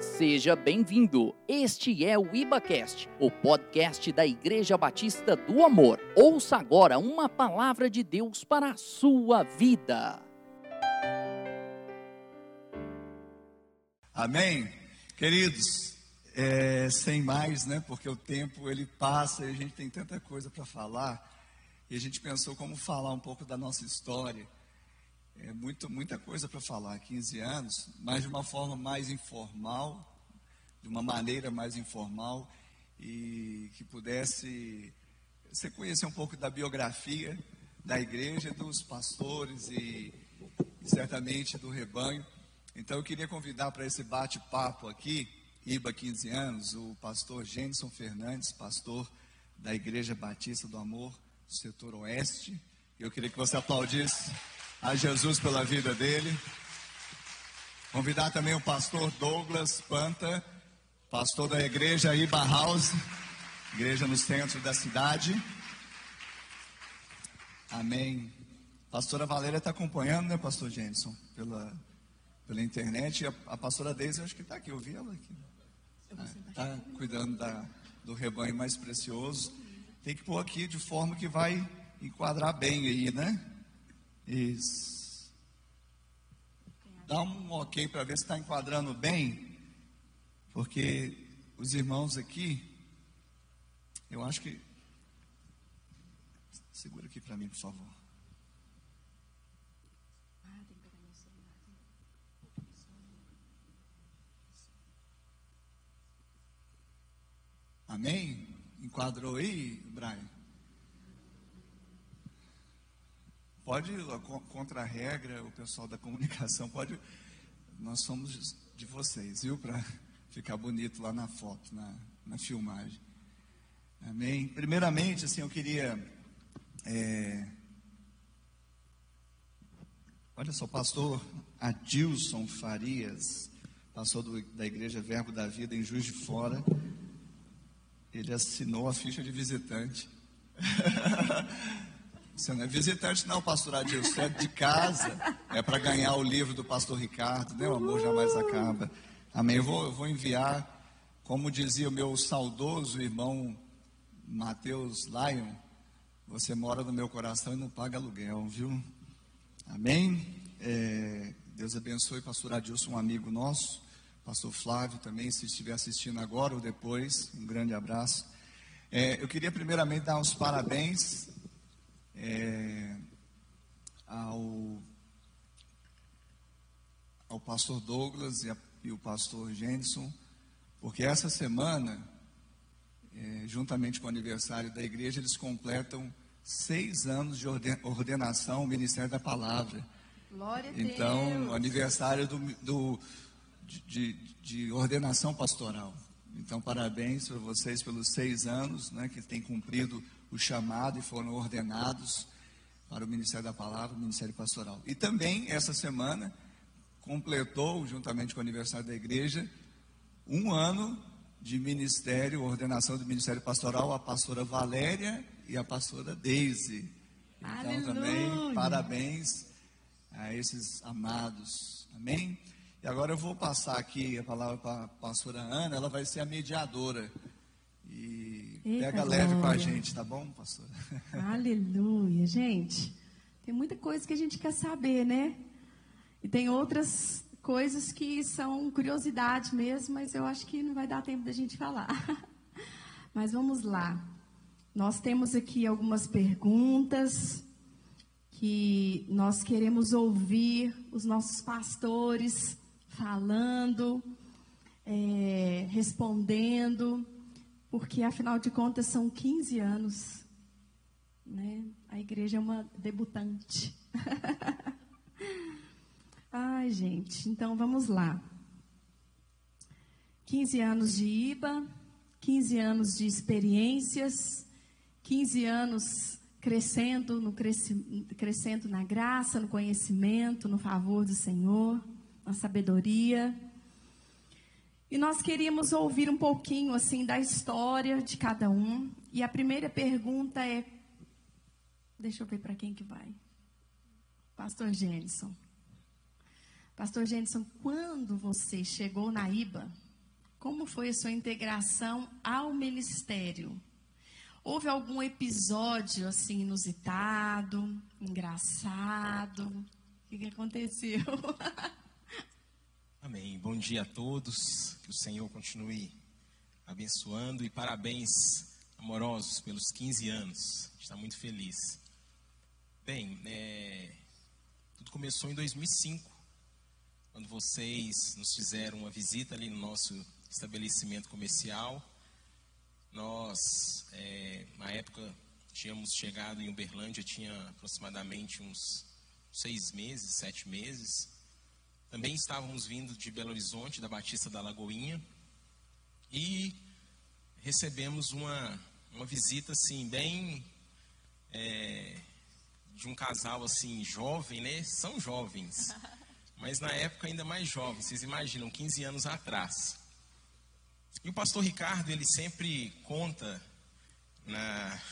Seja bem-vindo. Este é o IbaCast, o podcast da Igreja Batista do Amor. Ouça agora uma palavra de Deus para a sua vida. Amém? Queridos, é, sem mais, né? Porque o tempo ele passa e a gente tem tanta coisa para falar. E a gente pensou como falar um pouco da nossa história. É muito, muita coisa para falar, 15 anos, mas de uma forma mais informal, de uma maneira mais informal e que pudesse você conhecer um pouco da biografia da igreja, dos pastores e, e certamente do rebanho. Então eu queria convidar para esse bate-papo aqui, IBA 15 anos, o pastor Jenson Fernandes, pastor da Igreja Batista do Amor, setor oeste. Eu queria que você aplaudisse a Jesus pela vida dele. Convidar também o pastor Douglas Panta, pastor da igreja Iba House, igreja no centro da cidade. Amém. Pastora Valéria está acompanhando, né, pastor Jenson, pela, pela internet. E a, a pastora Deise, acho que está aqui, eu vi ela aqui. Está cuidando da, do rebanho mais precioso. Tem que pôr aqui de forma que vai enquadrar bem aí, né? Isso. Dá um ok para ver se está enquadrando bem, porque os irmãos aqui, eu acho que. Segura aqui para mim, por favor. Amém? Enquadrou aí, Brian? Pode, contra a regra, o pessoal da comunicação pode. Nós somos de vocês, viu? Para ficar bonito lá na foto, na, na filmagem. Amém? Primeiramente, assim, eu queria. É, olha só, pastor Adilson Farias, pastor do, da Igreja Verbo da Vida em Juiz de Fora, ele assinou a ficha de visitante. Você não é visitante, não, pastor Adilson. Você é de casa. É para ganhar o livro do pastor Ricardo, né? O amor jamais acaba. Amém. Eu vou, eu vou enviar, como dizia o meu saudoso irmão Mateus Lion, você mora no meu coração e não paga aluguel, viu? Amém. É, Deus abençoe, pastor Adilson, um amigo nosso. Pastor Flávio também, se estiver assistindo agora ou depois, um grande abraço. É, eu queria primeiramente dar uns parabéns é, ao, ao pastor Douglas e, a, e o pastor Jenson, porque essa semana, é, juntamente com o aniversário da igreja, eles completam seis anos de ordenação ao Ministério da Palavra. Glória a então, Deus. aniversário do, do de, de, ordenação pastoral. Então, parabéns para vocês pelos seis anos né, que têm cumprido o chamado e foram ordenados para o Ministério da Palavra, o Ministério Pastoral. E também, essa semana, completou, juntamente com o aniversário da igreja, um ano de ministério, ordenação do Ministério Pastoral, a pastora Valéria e a pastora Deise. Então, Aleluia. também, parabéns a esses amados. Amém? E agora eu vou passar aqui a palavra para a pastora Ana, ela vai ser a mediadora. E Eita pega leve com a glória. gente, tá bom, pastora? Aleluia, gente. Tem muita coisa que a gente quer saber, né? E tem outras coisas que são curiosidade mesmo, mas eu acho que não vai dar tempo da gente falar. Mas vamos lá. Nós temos aqui algumas perguntas que nós queremos ouvir os nossos pastores falando, é, respondendo, porque afinal de contas são 15 anos né? A igreja é uma debutante. Ai, gente, então vamos lá. 15 anos de IBA, 15 anos de experiências, 15 anos crescendo, no cresci, crescendo na graça, no conhecimento, no favor do Senhor, na sabedoria. E nós queríamos ouvir um pouquinho assim da história de cada um. E a primeira pergunta é Deixa eu ver para quem que vai. Pastor Jenson. Pastor Jenson, quando você chegou na IBA, como foi a sua integração ao ministério? Houve algum episódio assim inusitado, engraçado? O que, que aconteceu? Amém. Bom dia a todos. Que o Senhor continue abençoando e parabéns amorosos pelos 15 anos. Está muito feliz. Bem, é, tudo começou em 2005, quando vocês nos fizeram uma visita ali no nosso estabelecimento comercial. Nós, é, na época, tínhamos chegado em Uberlândia, tinha aproximadamente uns seis meses, sete meses. Também estávamos vindo de Belo Horizonte, da Batista da Lagoinha, e recebemos uma, uma visita assim, bem é, de um casal assim jovem, né? São jovens, mas na época ainda mais jovens. Vocês imaginam, 15 anos atrás. E o pastor Ricardo, ele sempre conta na,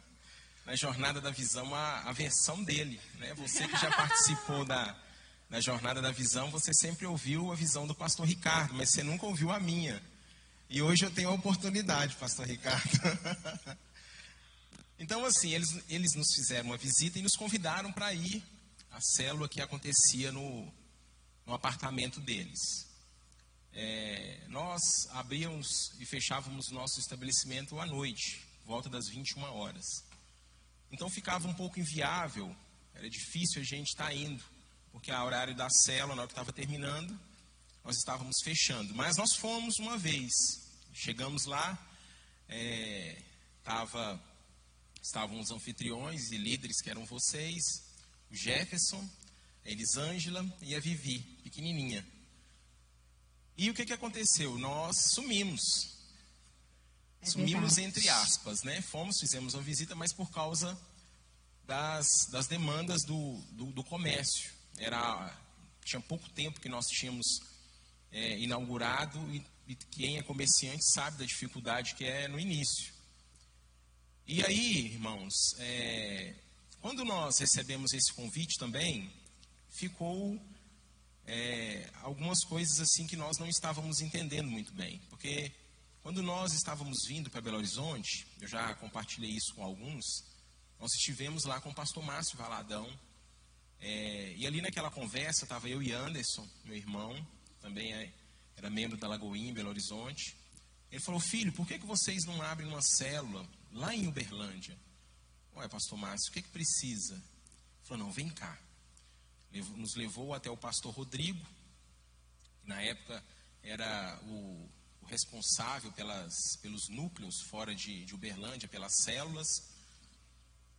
na jornada da visão a, a versão dele, né? Você que já participou da, da jornada da visão, você sempre ouviu a visão do pastor Ricardo, mas você nunca ouviu a minha. E hoje eu tenho a oportunidade, pastor Ricardo. então, assim, eles, eles nos fizeram uma visita e nos convidaram para ir à célula que acontecia no, no apartamento deles. É, nós abríamos e fechávamos nosso estabelecimento à noite, volta das 21 horas. Então ficava um pouco inviável, era difícil a gente estar tá indo porque a horário da célula, na hora que estava terminando, nós estávamos fechando. Mas nós fomos uma vez. Chegamos lá, é, tava, estavam os anfitriões e líderes que eram vocês, o Jefferson, a Elisângela e a Vivi, pequenininha. E o que, que aconteceu? Nós sumimos. É sumimos entre aspas, né? Fomos, fizemos uma visita, mas por causa das, das demandas do, do, do comércio era tinha pouco tempo que nós tínhamos é, inaugurado e, e, quem é comerciante sabe da dificuldade que é no início. E aí, irmãos, é, quando nós recebemos esse convite também, ficou é, algumas coisas assim que nós não estávamos entendendo muito bem, porque quando nós estávamos vindo para Belo Horizonte, eu já compartilhei isso com alguns, nós estivemos lá com o pastor Márcio Valadão, é, e ali naquela conversa estava eu e Anderson, meu irmão, também é, era membro da Lagoinha, Belo Horizonte. Ele falou, filho, por que, que vocês não abrem uma célula lá em Uberlândia? Ué, pastor Márcio, o que, que precisa? Ele falou, não, vem cá. Levou, nos levou até o pastor Rodrigo, que na época era o, o responsável pelas, pelos núcleos fora de, de Uberlândia, pelas células.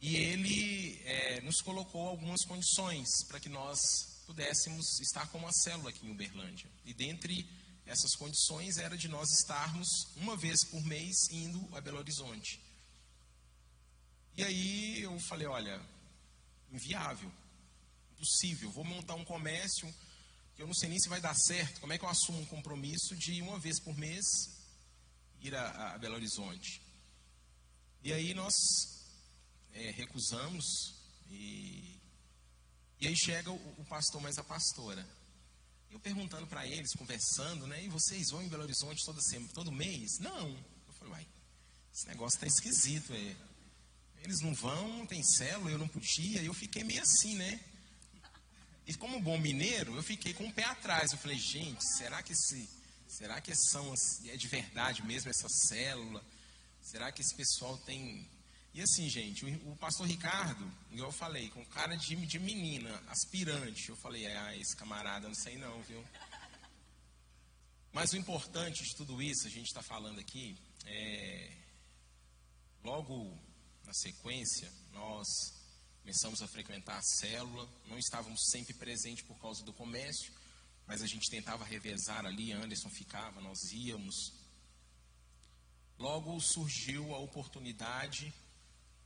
E ele é, nos colocou algumas condições para que nós pudéssemos estar com uma célula aqui em Uberlândia. E dentre essas condições era de nós estarmos uma vez por mês indo a Belo Horizonte. E aí eu falei, olha, inviável, impossível, vou montar um comércio que eu não sei nem se vai dar certo. Como é que eu assumo um compromisso de uma vez por mês ir a, a Belo Horizonte? E aí nós é, recusamos e, e aí chega o, o pastor mais a pastora. Eu perguntando para eles, conversando, né? E vocês vão em Belo Horizonte todo, todo mês? Não. Eu falei, uai, esse negócio tá esquisito, é. Eles não vão, tem célula, eu não podia. E eu fiquei meio assim, né? E como bom mineiro, eu fiquei com o pé atrás. Eu falei, gente, será que esse, será que são é de verdade mesmo essa célula? Será que esse pessoal tem e assim, gente, o, o pastor Ricardo, eu falei, com cara de, de menina, aspirante. Eu falei, ah, esse camarada, não sei não, viu? Mas o importante de tudo isso, a gente está falando aqui, é, logo na sequência, nós começamos a frequentar a célula, não estávamos sempre presentes por causa do comércio, mas a gente tentava revezar ali, Anderson ficava, nós íamos. Logo surgiu a oportunidade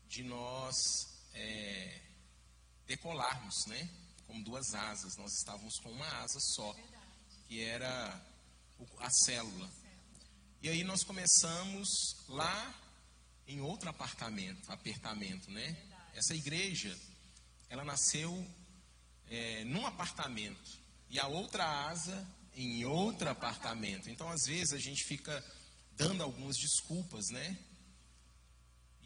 de nós é, decolarmos, né? Com duas asas. Nós estávamos com uma asa só, que era a célula. E aí nós começamos lá em outro apartamento, apertamento, né? Essa igreja, ela nasceu é, num apartamento e a outra asa em outro apartamento. Então, às vezes, a gente fica dando algumas desculpas, né?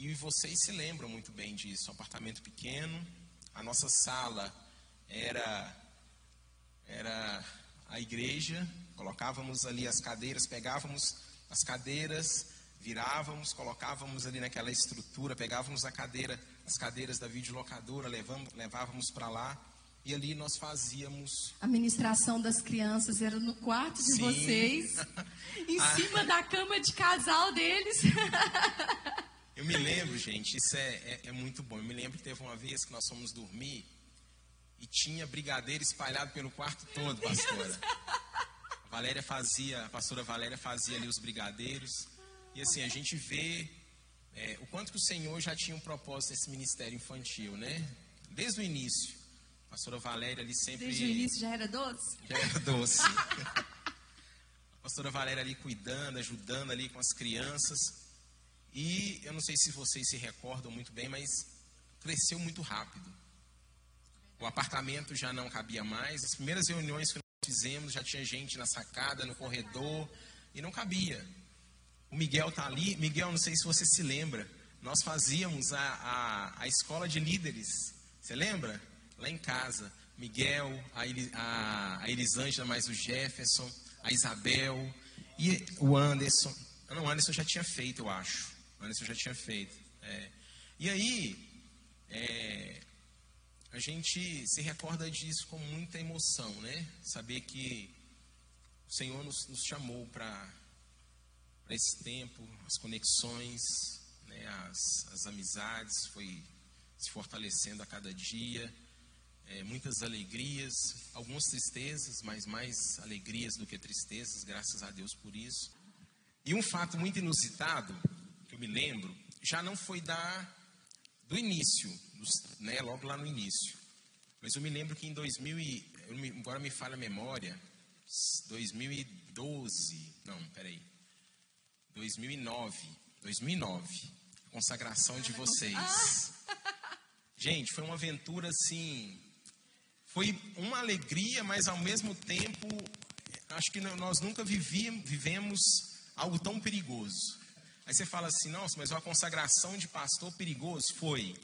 E vocês se lembram muito bem disso. Um apartamento pequeno, a nossa sala era era a igreja, colocávamos ali as cadeiras, pegávamos as cadeiras, virávamos, colocávamos ali naquela estrutura, pegávamos a cadeira, as cadeiras da videolocadora, levamos, levávamos para lá e ali nós fazíamos. A ministração das crianças era no quarto de Sim. vocês, em ah. cima da cama de casal deles. Eu me lembro, gente, isso é, é, é, muito bom. Eu me lembro que teve uma vez que nós fomos dormir e tinha brigadeiro espalhado pelo quarto todo, pastora. A Valéria fazia, a pastora Valéria fazia ali os brigadeiros. E assim, a gente vê é, o quanto que o Senhor já tinha um propósito nesse ministério infantil, né? Desde o início. A pastora Valéria ali sempre. Desde o início já era doce? Já era doce. a pastora Valéria ali cuidando, ajudando ali com as crianças. E eu não sei se vocês se recordam muito bem, mas cresceu muito rápido. O apartamento já não cabia mais. As primeiras reuniões que nós fizemos já tinha gente na sacada, no corredor, e não cabia. O Miguel está ali. Miguel, não sei se você se lembra. Nós fazíamos a, a, a escola de líderes. Você lembra? Lá em casa. Miguel, a, a, Elisângela, mais o Jefferson, a Isabel e o Anderson. Não, o Anderson já tinha feito, eu acho. O Anderson já tinha feito. É. E aí, é, a gente se recorda disso com muita emoção, né? Saber que o Senhor nos, nos chamou para esse tempo, as conexões, né, as, as amizades foi se fortalecendo a cada dia, é, muitas alegrias, algumas tristezas, mas mais alegrias do que tristezas, graças a Deus por isso. E um fato muito inusitado, eu me lembro, já não foi da, do início, dos, né, logo lá no início. Mas eu me lembro que em 2000, e, agora me falha a memória, 2012, não, peraí, 2009. 2009. Consagração de vocês. Gente, foi uma aventura assim. Foi uma alegria, mas ao mesmo tempo, acho que nós nunca vivíamos, vivemos algo tão perigoso. Aí você fala assim: nossa, mas uma consagração de pastor perigoso foi.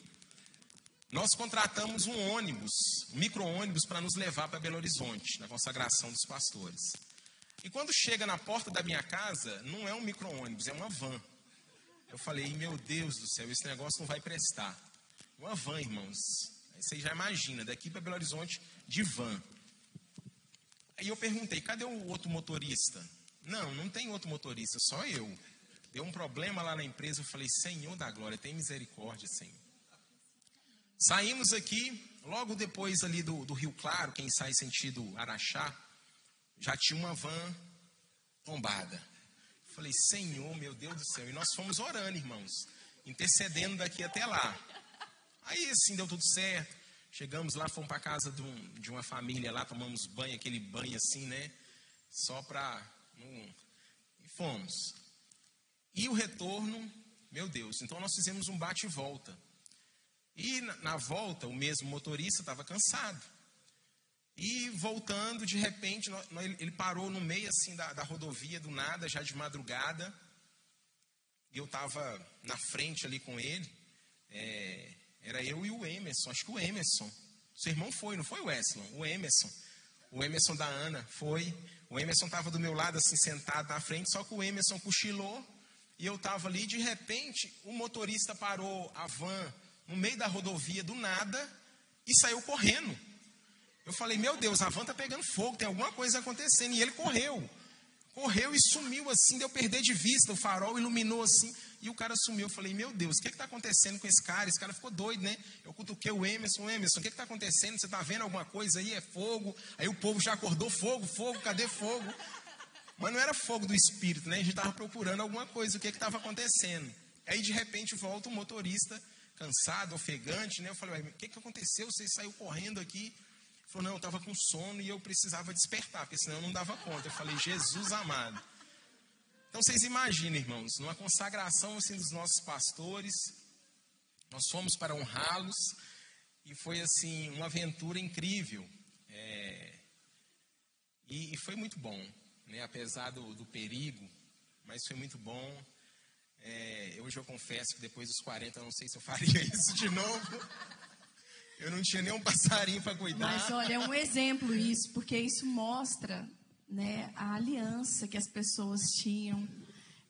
Nós contratamos um ônibus, um micro-ônibus, para nos levar para Belo Horizonte, na consagração dos pastores. E quando chega na porta da minha casa, não é um micro-ônibus, é uma van. Eu falei, meu Deus do céu, esse negócio não vai prestar. Uma van, irmãos. Aí você já imagina, daqui para Belo Horizonte, de van. Aí eu perguntei, cadê o outro motorista? Não, não tem outro motorista, só eu. Deu um problema lá na empresa, eu falei, Senhor da glória, tem misericórdia, Senhor. Saímos aqui, logo depois ali do, do Rio Claro, quem sai sentido Araxá, já tinha uma van tombada. Falei, Senhor, meu Deus do céu. E nós fomos orando, irmãos, intercedendo daqui até lá. Aí, assim, deu tudo certo. Chegamos lá, fomos para casa de, um, de, uma família lá, tomamos banho, aquele banho assim, né? Só para. Um, e fomos. E o retorno, meu Deus, então nós fizemos um bate e volta. E na, volta, o mesmo motorista estava cansado. E voltando, de repente, ele parou no meio assim da, da rodovia, do nada, já de madrugada. E eu estava na frente ali com ele. É, era eu e o Emerson, acho que o Emerson. Seu irmão foi, não foi o Wesley? O Emerson. O Emerson da Ana foi. O Emerson estava do meu lado, assim, sentado na frente, só que o Emerson cochilou. E eu estava ali, de repente, o motorista parou a van no meio da rodovia do nada e saiu correndo. Eu falei, meu Deus, a van está pegando fogo, tem alguma coisa acontecendo. E ele correu. Correu e sumiu assim, deu perder de vista. O farol iluminou assim e o cara sumiu. Eu falei, meu Deus, o que está acontecendo com esse cara? Esse cara ficou doido, né? Eu cutuquei o Emerson, Emerson, o que está acontecendo? Você está vendo alguma coisa aí? É fogo. Aí o povo já acordou, fogo, fogo, cadê fogo? Mas não era fogo do espírito, né? A gente estava procurando alguma coisa, o que estava acontecendo. Aí de repente volta o motorista, cansado, ofegante, né? Eu falei, o que, que aconteceu? Você saiu correndo aqui? falou, não, eu estava com sono e eu precisava despertar, porque senão eu não dava conta. Eu falei, Jesus amado. Então vocês imaginem, irmãos, numa consagração assim dos nossos pastores, nós fomos para honrá-los e foi assim uma aventura incrível. É... E, e foi muito bom, né? apesar do, do perigo, mas foi muito bom. É, hoje eu confesso que depois dos 40 eu não sei se eu faria isso de novo. Eu não tinha nem um passarinho para cuidar. Mas olha, é um exemplo isso, porque isso mostra né, a aliança que as pessoas tinham.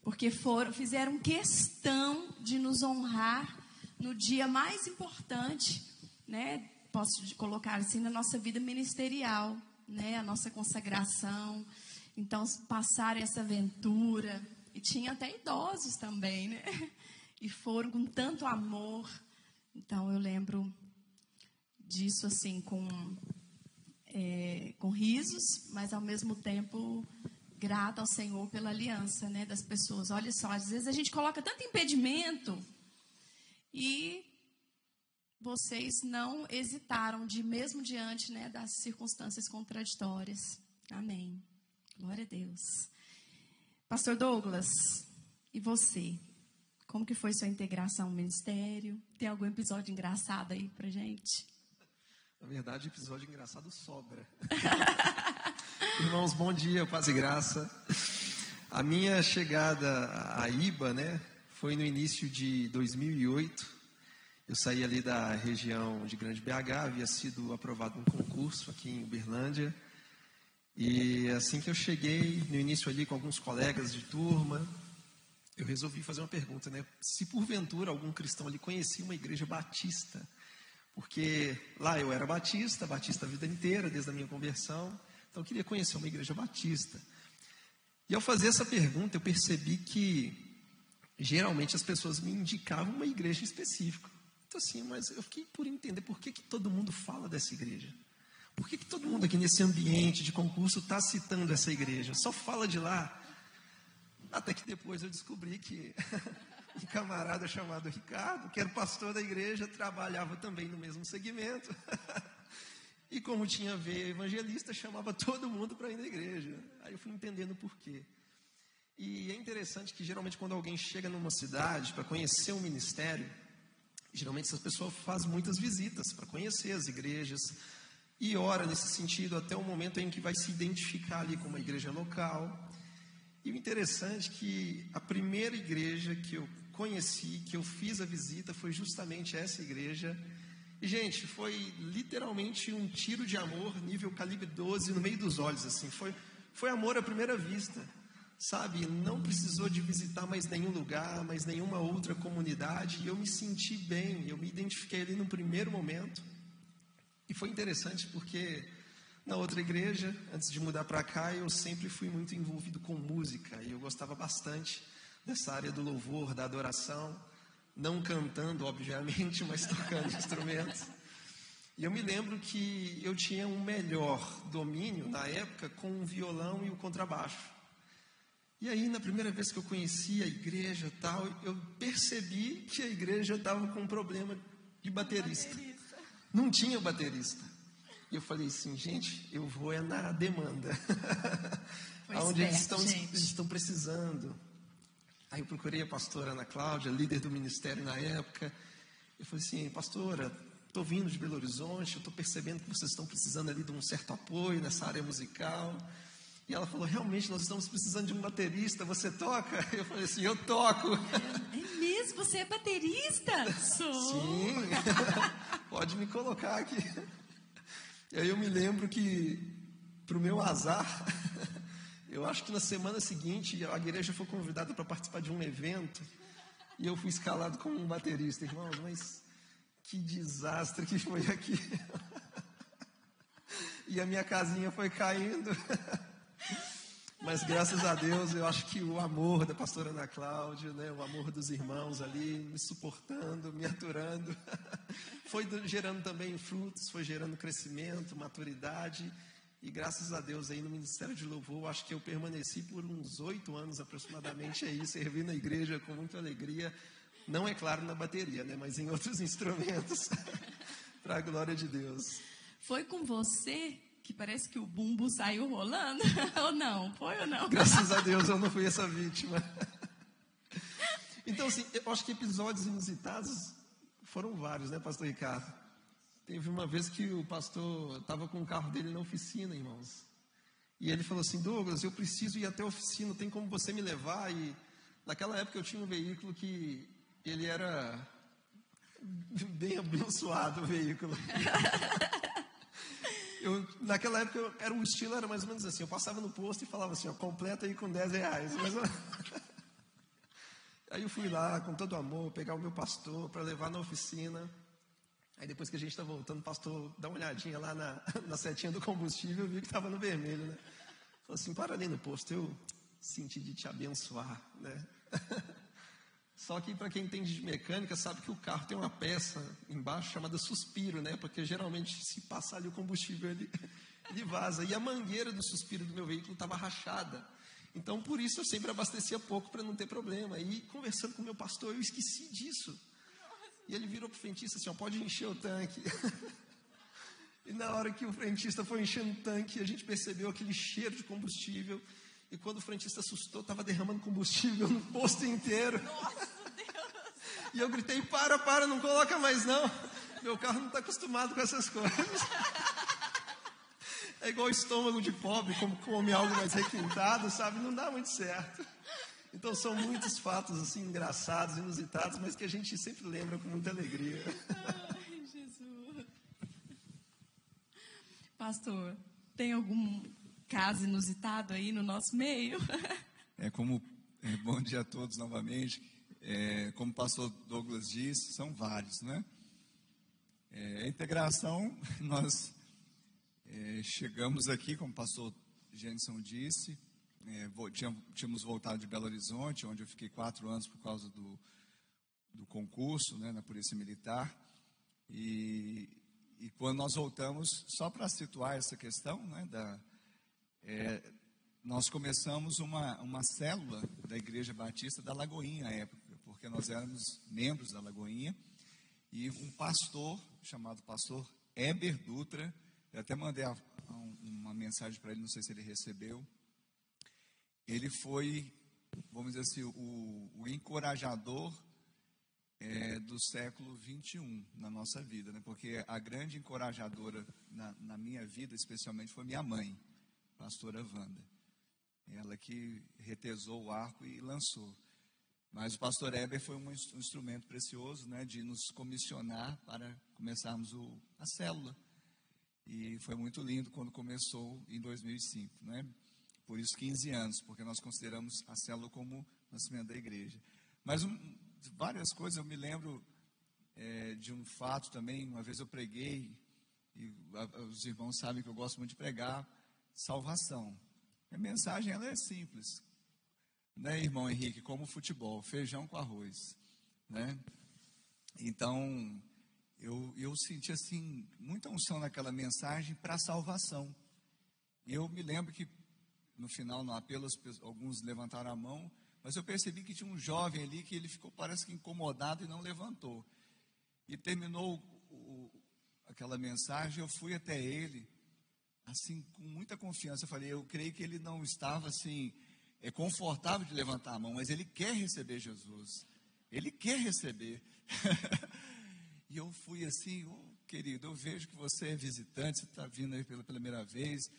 Porque foram, fizeram questão de nos honrar no dia mais importante, né? Posso colocar assim na nossa vida ministerial, né? A nossa consagração. Então, passar essa aventura. E tinha até idosos também, né? E foram com tanto amor. Então, eu lembro disso assim com é, com risos, mas ao mesmo tempo grata ao Senhor pela aliança, né, das pessoas. Olha só, às vezes a gente coloca tanto impedimento e vocês não hesitaram de mesmo diante, né, das circunstâncias contraditórias. Amém. Glória a Deus. Pastor Douglas, e você? Como que foi sua integração ao ministério? Tem algum episódio engraçado aí pra gente? Na verdade, episódio engraçado sobra. Irmãos, bom dia, paz e graça. A minha chegada à IBA, né, foi no início de 2008. Eu saí ali da região de Grande BH, havia sido aprovado um concurso aqui em Uberlândia. E assim que eu cheguei, no início ali com alguns colegas de turma, eu resolvi fazer uma pergunta, né? Se porventura algum cristão ali conhecia uma igreja batista, porque lá eu era batista, batista a vida inteira, desde a minha conversão, então eu queria conhecer uma igreja batista. E ao fazer essa pergunta, eu percebi que geralmente as pessoas me indicavam uma igreja específica. Então assim, mas eu fiquei por entender por que, que todo mundo fala dessa igreja. Por que, que todo mundo aqui nesse ambiente de concurso está citando essa igreja? Só fala de lá. Até que depois eu descobri que um camarada chamado Ricardo, que era pastor da igreja, trabalhava também no mesmo segmento. e como tinha ver evangelista, chamava todo mundo para ir na igreja. Aí eu fui entendendo por quê. E é interessante que geralmente quando alguém chega numa cidade para conhecer um ministério, geralmente essa pessoa faz muitas visitas para conhecer as igrejas e ora nesse sentido até o momento em que vai se identificar ali com uma igreja local. E o interessante é que a primeira igreja que eu conheci, que eu fiz a visita, foi justamente essa igreja. E, gente, foi literalmente um tiro de amor, nível calibre 12, no meio dos olhos, assim. Foi, foi amor à primeira vista, sabe? Não precisou de visitar mais nenhum lugar, mais nenhuma outra comunidade. E eu me senti bem, eu me identifiquei ali no primeiro momento. Foi interessante porque na outra igreja, antes de mudar para cá, eu sempre fui muito envolvido com música e eu gostava bastante nessa área do louvor, da adoração, não cantando, obviamente, mas tocando instrumentos. E eu me lembro que eu tinha um melhor domínio na época com o violão e o contrabaixo. E aí, na primeira vez que eu conheci a igreja tal, eu percebi que a igreja estava com um problema de baterista. baterista. Não tinha baterista. E eu falei assim, gente, eu vou é na demanda. Aonde eles estão, eles estão precisando. Aí eu procurei a pastora Ana Cláudia, líder do ministério na época. Eu falei assim, pastora, estou vindo de Belo Horizonte, estou percebendo que vocês estão precisando ali de um certo apoio nessa área musical. E ela falou, realmente, nós estamos precisando de um baterista, você toca? Eu falei assim, eu toco. É, mesmo? Você é baterista? Sou. Sim, pode me colocar aqui. E aí eu me lembro que, para o meu azar, eu acho que na semana seguinte a igreja foi convidada para participar de um evento e eu fui escalado como um baterista, irmãos, mas que desastre que foi aqui. e a minha casinha foi caindo. Mas graças a Deus, eu acho que o amor da pastora Ana Cláudia, né, o amor dos irmãos ali, me suportando, me aturando, foi gerando também frutos, foi gerando crescimento, maturidade. E graças a Deus aí no Ministério de Louvor, acho que eu permaneci por uns oito anos aproximadamente aí, servindo a igreja com muita alegria. Não é claro na bateria, né, mas em outros instrumentos, para a glória de Deus. Foi com você que parece que o bumbo saiu rolando, ou não? Foi ou não? Graças a Deus eu não fui essa vítima. Então, assim, eu acho que episódios inusitados foram vários, né, pastor Ricardo? Teve uma vez que o pastor estava com o carro dele na oficina, irmãos. E ele falou assim: Douglas, eu preciso ir até a oficina, tem como você me levar? E naquela época eu tinha um veículo que ele era bem abençoado o veículo. Eu, naquela época eu, era o estilo era mais ou menos assim. Eu passava no posto e falava assim, ó, completa aí com 10 reais. Mas, aí eu fui lá com todo amor pegar o meu pastor para levar na oficina. Aí depois que a gente está voltando, o pastor dá uma olhadinha lá na, na setinha do combustível, eu vi que estava no vermelho, né? Falou assim, para ali no posto, eu senti de te abençoar, né? Só que para quem entende de mecânica sabe que o carro tem uma peça embaixo chamada suspiro, né? Porque geralmente se passar ali o combustível ele, ele vaza. E a mangueira do suspiro do meu veículo estava rachada. Então por isso eu sempre abastecia pouco para não ter problema. E conversando com o meu pastor eu esqueci disso. E ele virou para o frentista assim: ó, pode encher o tanque. e na hora que o frentista foi enchendo o tanque, a gente percebeu aquele cheiro de combustível. E quando o frentista assustou, estava derramando combustível no posto inteiro. Nossa Deus! E eu gritei: para, para, não coloca mais não. Meu carro não está acostumado com essas coisas. É igual estômago de pobre, como come algo mais requintado, sabe? Não dá muito certo. Então são muitos fatos assim engraçados, inusitados, mas que a gente sempre lembra com muita alegria. Ai, Jesus. Pastor, tem algum caso inusitado aí no nosso meio? É como é, bom dia a todos novamente. É, como o pastor Douglas disse, são vários, né? É, a integração, nós é, chegamos aqui, como o pastor Jenson disse, é, tínhamos voltado de Belo Horizonte, onde eu fiquei quatro anos por causa do, do concurso né, na Polícia Militar. E, e quando nós voltamos, só para situar essa questão, né, da, é, nós começamos uma, uma célula da Igreja Batista da Lagoinha à época, porque nós éramos membros da Lagoinha, e um pastor, chamado pastor Eber Dutra, eu até mandei a, a, uma mensagem para ele, não sei se ele recebeu, ele foi, vamos dizer assim, o, o encorajador é, do século 21 na nossa vida, né? porque a grande encorajadora na, na minha vida, especialmente, foi minha mãe, pastora Wanda. Ela que retesou o arco e lançou. Mas o pastor Eber foi um instrumento precioso né, de nos comissionar para começarmos o, a célula. E foi muito lindo quando começou em 2005. Né? Por isso, 15 anos, porque nós consideramos a célula como nascimento da igreja. Mas um, várias coisas, eu me lembro é, de um fato também. Uma vez eu preguei, e a, os irmãos sabem que eu gosto muito de pregar, salvação. A mensagem ela é simples, né, irmão Henrique? Como futebol, feijão com arroz, né? Então, eu, eu senti assim muita unção naquela mensagem para salvação. Eu me lembro que no final, no apelo, alguns levantaram a mão, mas eu percebi que tinha um jovem ali que ele ficou, parece que incomodado e não levantou. E terminou o, aquela mensagem, eu fui até ele assim, com muita confiança. Eu falei, eu creio que ele não estava assim, é confortável de levantar a mão, mas ele quer receber Jesus. Ele quer receber. e eu fui assim, oh, querido, eu vejo que você é visitante, você está vindo aí pela primeira vez.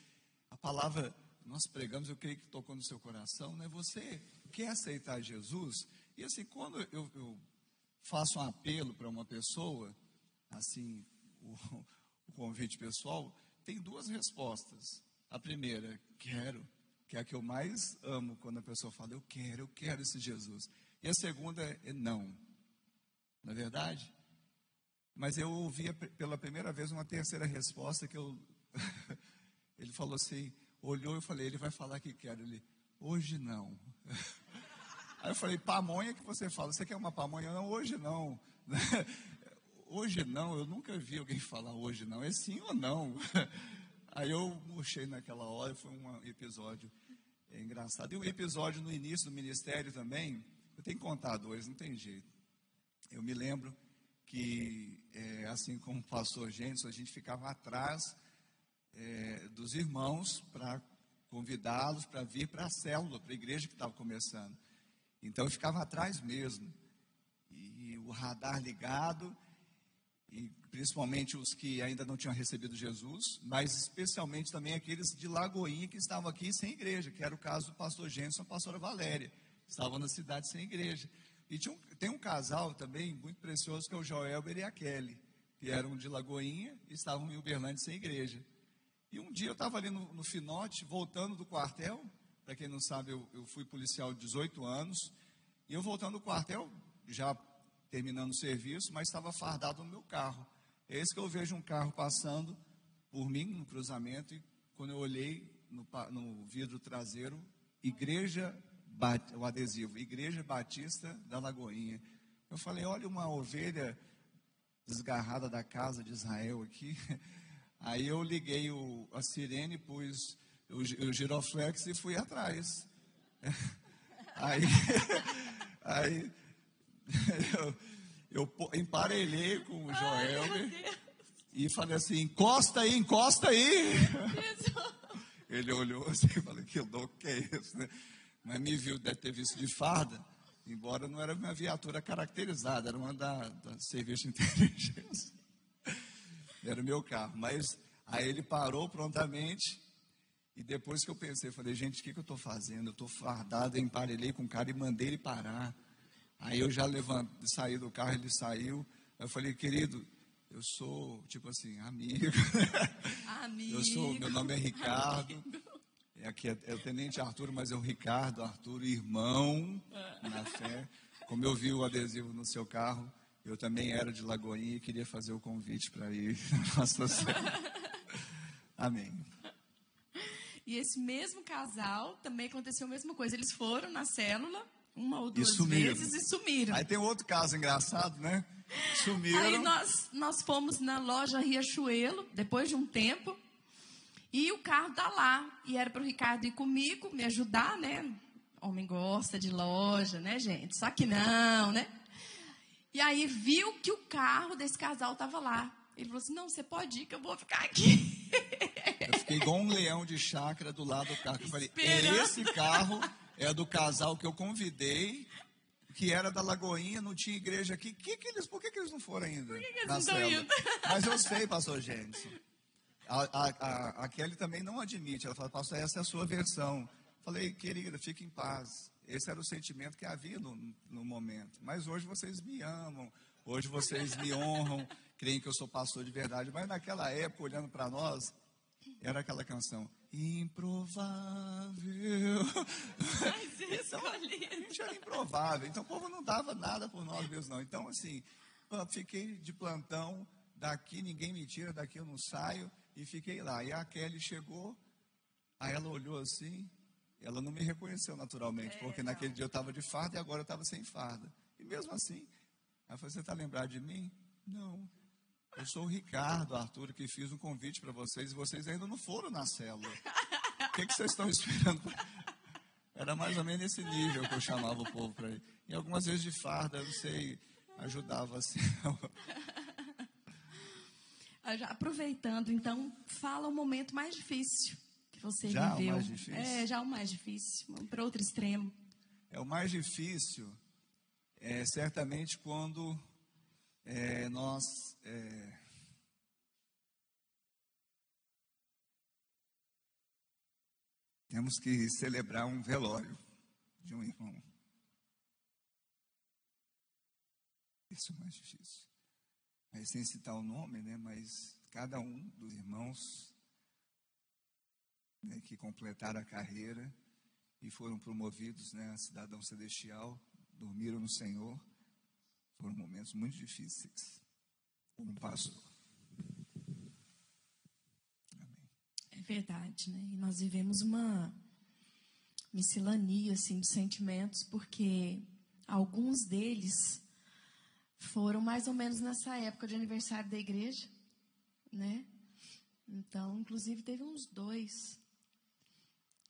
A palavra nós pregamos, eu creio que tocou no seu coração, né? Você quer aceitar Jesus? E assim, quando eu, eu faço um apelo para uma pessoa, assim, o, o convite pessoal, tem duas respostas. A primeira, quero, que é a que eu mais amo quando a pessoa fala, eu quero, eu quero esse Jesus. E a segunda é não. Não é verdade? Mas eu ouvi pela primeira vez uma terceira resposta que eu. ele falou assim, olhou e falei, ele vai falar que quer. Ele, hoje não. Aí eu falei, pamonha que você fala, você quer uma pamonha? Não, hoje não. hoje não, eu nunca vi alguém falar hoje não, é sim ou não. Aí eu murchei naquela hora, foi um episódio engraçado. E um episódio no início do ministério também, eu tenho que contar dois, não tem jeito. Eu me lembro que, é, assim como o pastor Gênesis, a gente ficava atrás é, dos irmãos para convidá-los para vir para a célula, para a igreja que estava começando. Então eu ficava atrás mesmo. E o radar ligado, e principalmente os que ainda não tinham recebido Jesus, mas especialmente também aqueles de Lagoinha que estavam aqui sem igreja, que era o caso do pastor Gênesis e a pastora Valéria, estavam na cidade sem igreja. E um, tem um casal também muito precioso que é o Joelber e a Kelly, que eram de Lagoinha e estavam em Uberlândia sem igreja. E um dia eu estava ali no, no Finote, voltando do quartel, para quem não sabe, eu, eu fui policial de 18 anos, e eu voltando do quartel, já terminando o serviço, mas estava fardado no meu carro. É esse que eu vejo um carro passando por mim no cruzamento e quando eu olhei no, no vidro traseiro, igreja, o adesivo, Igreja Batista da Lagoinha. Eu falei, olha uma ovelha desgarrada da casa de Israel aqui. Aí eu liguei o, a sirene, pus o, o giroflex e fui atrás. Aí, aí eu, eu emparelhei com o Joel e falei assim: encosta aí, encosta aí. Ele olhou assim e falou: que louco que é isso, né? Mas me viu, deve ter visto de farda, embora não era uma viatura caracterizada, era uma da, da serviço de inteligência. Era o meu carro. Mas aí ele parou prontamente. E depois que eu pensei, falei, gente, o que, que eu estou fazendo? Eu estou fardado, emparelhei com o cara e mandei ele parar. Aí eu já levantei, saí do carro, ele saiu. Eu falei, querido, eu sou, tipo assim, amigo. Amigo. Eu sou, meu nome é Ricardo. É aqui é, é, o Tenente Arthur, mas é o Ricardo Arthur, irmão na fé. Como eu vi o adesivo no seu carro, eu também era de Lagoinha e queria fazer o convite para ir na nossa Amém. E esse mesmo casal também aconteceu a mesma coisa. Eles foram na célula uma ou duas e vezes e sumiram. Aí tem outro caso engraçado, né? Sumiram. Aí nós, nós fomos na loja Riachuelo, depois de um tempo, e o carro tá lá. E era para o Ricardo ir comigo, me ajudar, né? Homem gosta de loja, né, gente? Só que não, né? E aí viu que o carro desse casal tava lá. Ele falou assim: não, você pode ir que eu vou ficar aqui. Eu fiquei igual um leão de chácara do lado do carro. Eu falei: esse carro é do casal que eu convidei, que era da Lagoinha, não tinha igreja aqui. Que que eles, por que, que eles não foram ainda? Por que, que eles não estão indo? Mas eu sei, pastor Gênesis. A, a, a, a, Kelly também não admite. Ela fala, pastor, essa é a sua versão. Falei, querida, fique em paz. Esse era o sentimento que havia no, no momento. Mas hoje vocês me amam, hoje vocês me honram, creem que eu sou pastor de verdade. Mas naquela época, olhando para nós, era aquela canção improvável. Mas então, a gente era improvável. Então o povo não dava nada por nós mesmos, não. Então, assim, fiquei de plantão, daqui ninguém me tira, daqui eu não saio, e fiquei lá. E a Kelly chegou, aí ela olhou assim, ela não me reconheceu naturalmente, é, porque naquele dia eu estava de farda e agora eu estava sem farda. E mesmo assim, ela falou: Você está lembrado de mim? Não. Eu sou o Ricardo, Arthur, que fiz um convite para vocês e vocês ainda não foram na célula. O que, que vocês estão esperando? Era mais ou menos nesse nível que eu chamava o povo para ir. E algumas vezes de farda, eu não sei, ajudava assim. Aproveitando, então, fala o momento mais difícil que você já viveu. O mais difícil. É, já o mais difícil. Para outro extremo. É o mais difícil, é certamente quando é, nós é, temos que celebrar um velório de um irmão. Isso é mais difícil. Mas sem citar o nome, né? Mas cada um dos irmãos né, que completaram a carreira e foram promovidos né, a cidadão celestial, dormiram no Senhor foram momentos muito difíceis como pastor. Amém. É verdade, né? E nós vivemos uma miscelania assim de sentimentos, porque alguns deles foram mais ou menos nessa época de aniversário da igreja, né? Então, inclusive teve uns dois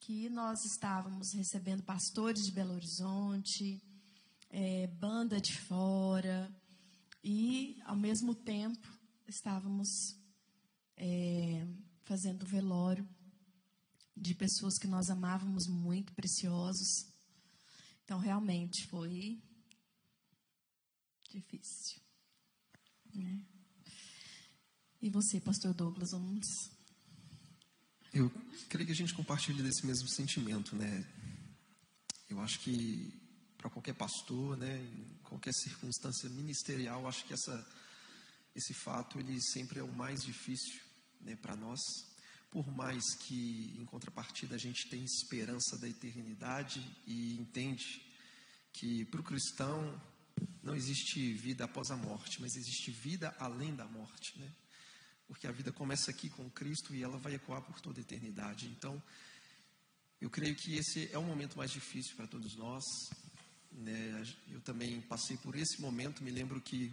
que nós estávamos recebendo pastores de Belo Horizonte, é, banda de fora, e, ao mesmo tempo, estávamos é, fazendo velório de pessoas que nós amávamos muito, preciosos. Então, realmente foi difícil. Né? E você, pastor Douglas, vamos. Eu creio que a gente compartilha desse mesmo sentimento, né? Eu acho que para qualquer pastor, né, em qualquer circunstância ministerial, acho que essa esse fato ele sempre é o mais difícil, né, para nós. Por mais que em contrapartida a gente tenha esperança da eternidade e entende que para o cristão não existe vida após a morte, mas existe vida além da morte, né? Porque a vida começa aqui com Cristo e ela vai ecoar por toda a eternidade. Então, eu creio que esse é o momento mais difícil para todos nós. Né? Eu também passei por esse momento. Me lembro que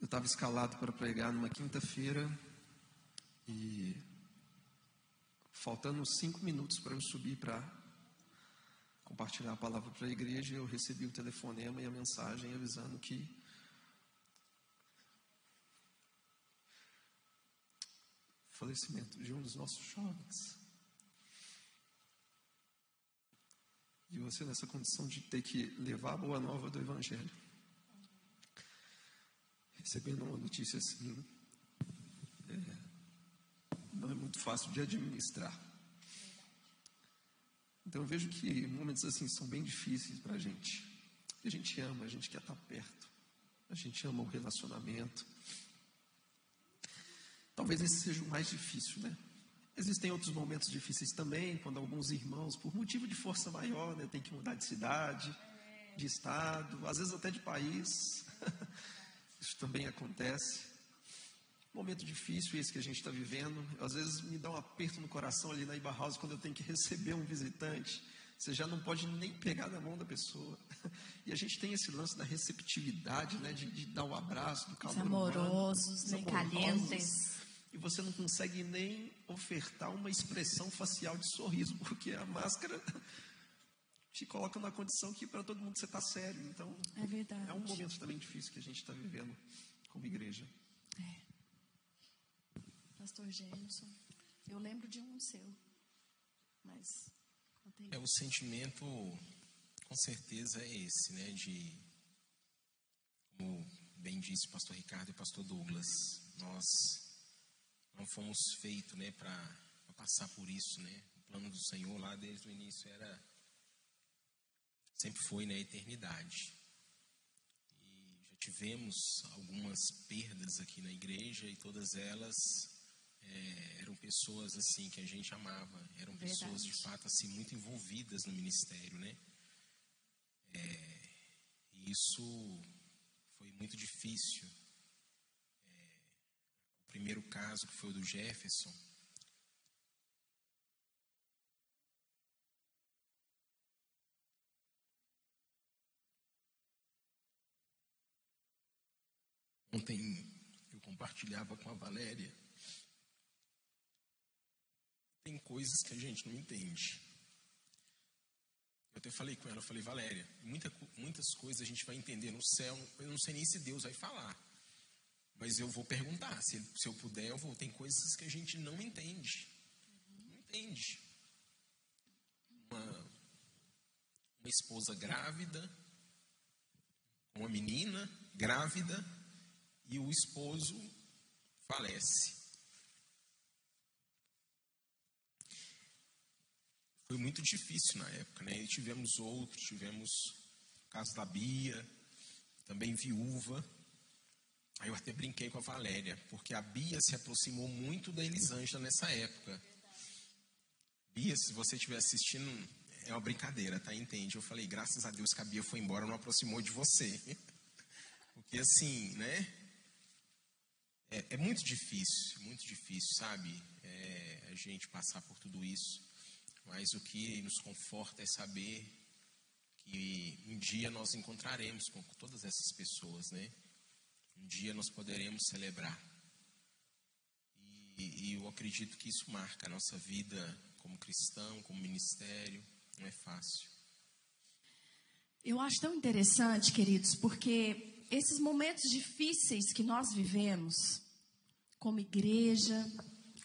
eu estava escalado para pregar numa quinta-feira e faltando cinco minutos para eu subir para compartilhar a palavra para a igreja, eu recebi o telefonema e a mensagem avisando que falecimento de um dos nossos jovens. E você nessa condição de ter que levar a boa nova do Evangelho. Recebendo uma notícia assim, é, não é muito fácil de administrar. Então eu vejo que momentos assim são bem difíceis para a gente. A gente ama, a gente quer estar perto, a gente ama o relacionamento. Talvez esse seja o mais difícil, né? Existem outros momentos difíceis também, quando alguns irmãos, por motivo de força maior, né, tem que mudar de cidade, de estado, às vezes até de país. Isso também acontece. Momento difícil esse que a gente está vivendo. Às vezes me dá um aperto no coração ali na Iba House quando eu tenho que receber um visitante. Você já não pode nem pegar na mão da pessoa. E a gente tem esse lance da receptividade, né? De, de dar o um abraço, do calor amorosos, humano, nem calientes e você não consegue nem ofertar uma expressão facial de sorriso, porque a máscara te coloca na condição que para todo mundo você está sério. Então, é, verdade. é um momento também difícil que a gente está vivendo como igreja. É. Pastor Gênison, eu lembro de um seu, mas. É, o sentimento, com certeza, é esse, né? De, como bem disse o pastor Ricardo e o pastor Douglas, nós não fomos feitos né, para passar por isso. Né? O plano do Senhor lá desde o início era. Sempre foi na né, eternidade. E já tivemos algumas perdas aqui na igreja e todas elas é, eram pessoas assim que a gente amava, eram Verdade. pessoas de fato assim muito envolvidas no ministério, né? É, e isso foi muito difícil primeiro caso, que foi o do Jefferson, Ontem eu compartilhava com a Valéria. Tem coisas que a gente não entende. Eu até falei com ela, eu falei, Valéria, muita, muitas coisas a gente vai entender no céu, eu não sei nem se Deus vai falar. Mas eu vou perguntar, se, se eu puder, eu vou. Tem coisas que a gente não entende. Não entende. Uma, uma esposa grávida, uma menina grávida, e o esposo falece. Foi muito difícil na época, né? E tivemos outros, tivemos o caso da Bia, também viúva. Aí eu até brinquei com a Valéria, porque a Bia se aproximou muito da Elisângela nessa época. Bia, se você estiver assistindo, é uma brincadeira, tá? Entende? Eu falei, graças a Deus que a Bia foi embora, não aproximou de você. Porque assim, né? É, é muito difícil, muito difícil, sabe? É, a gente passar por tudo isso. Mas o que nos conforta é saber que um dia nós encontraremos com todas essas pessoas, né? Um dia nós poderemos celebrar. E, e eu acredito que isso marca a nossa vida como cristão, como ministério. Não é fácil. Eu acho tão interessante, queridos, porque esses momentos difíceis que nós vivemos, como igreja,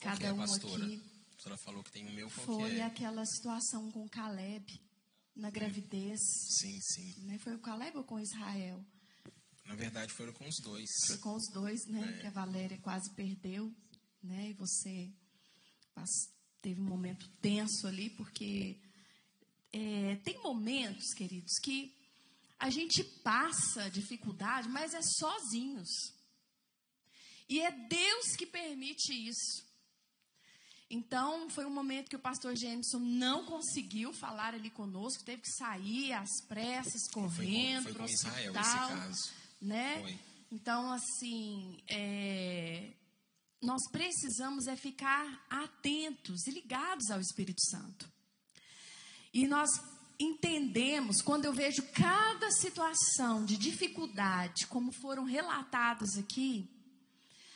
qual cada é, um pastora? aqui. A senhora falou que tem o meu, qual Foi é? aquela situação com Caleb, na gravidez. Sim, sim. Né? Foi o Caleb ou com Israel? Na verdade, foram com os dois. Foi com os dois, né? Que a Valéria quase perdeu, né? E você teve um momento tenso ali, porque é, tem momentos, queridos, que a gente passa dificuldade, mas é sozinhos. E é Deus que permite isso. Então, foi um momento que o pastor Jameson não conseguiu falar ali conosco, teve que sair às pressas, correndo para o Israel hospital. esse caso. Né? Foi. Então, assim, é, nós precisamos é ficar atentos e ligados ao Espírito Santo. E nós entendemos, quando eu vejo cada situação de dificuldade, como foram relatadas aqui,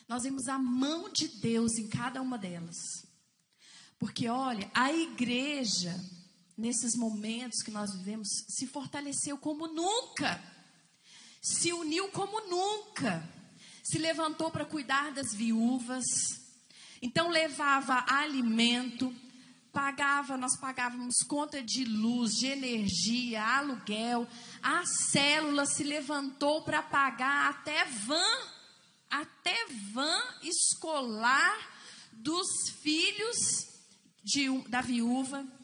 nós vemos a mão de Deus em cada uma delas. Porque, olha, a igreja, nesses momentos que nós vivemos, se fortaleceu como nunca, se uniu como nunca, se levantou para cuidar das viúvas, então levava alimento, pagava, nós pagávamos conta de luz, de energia, aluguel, a célula se levantou para pagar até van, até van escolar dos filhos de, da viúva.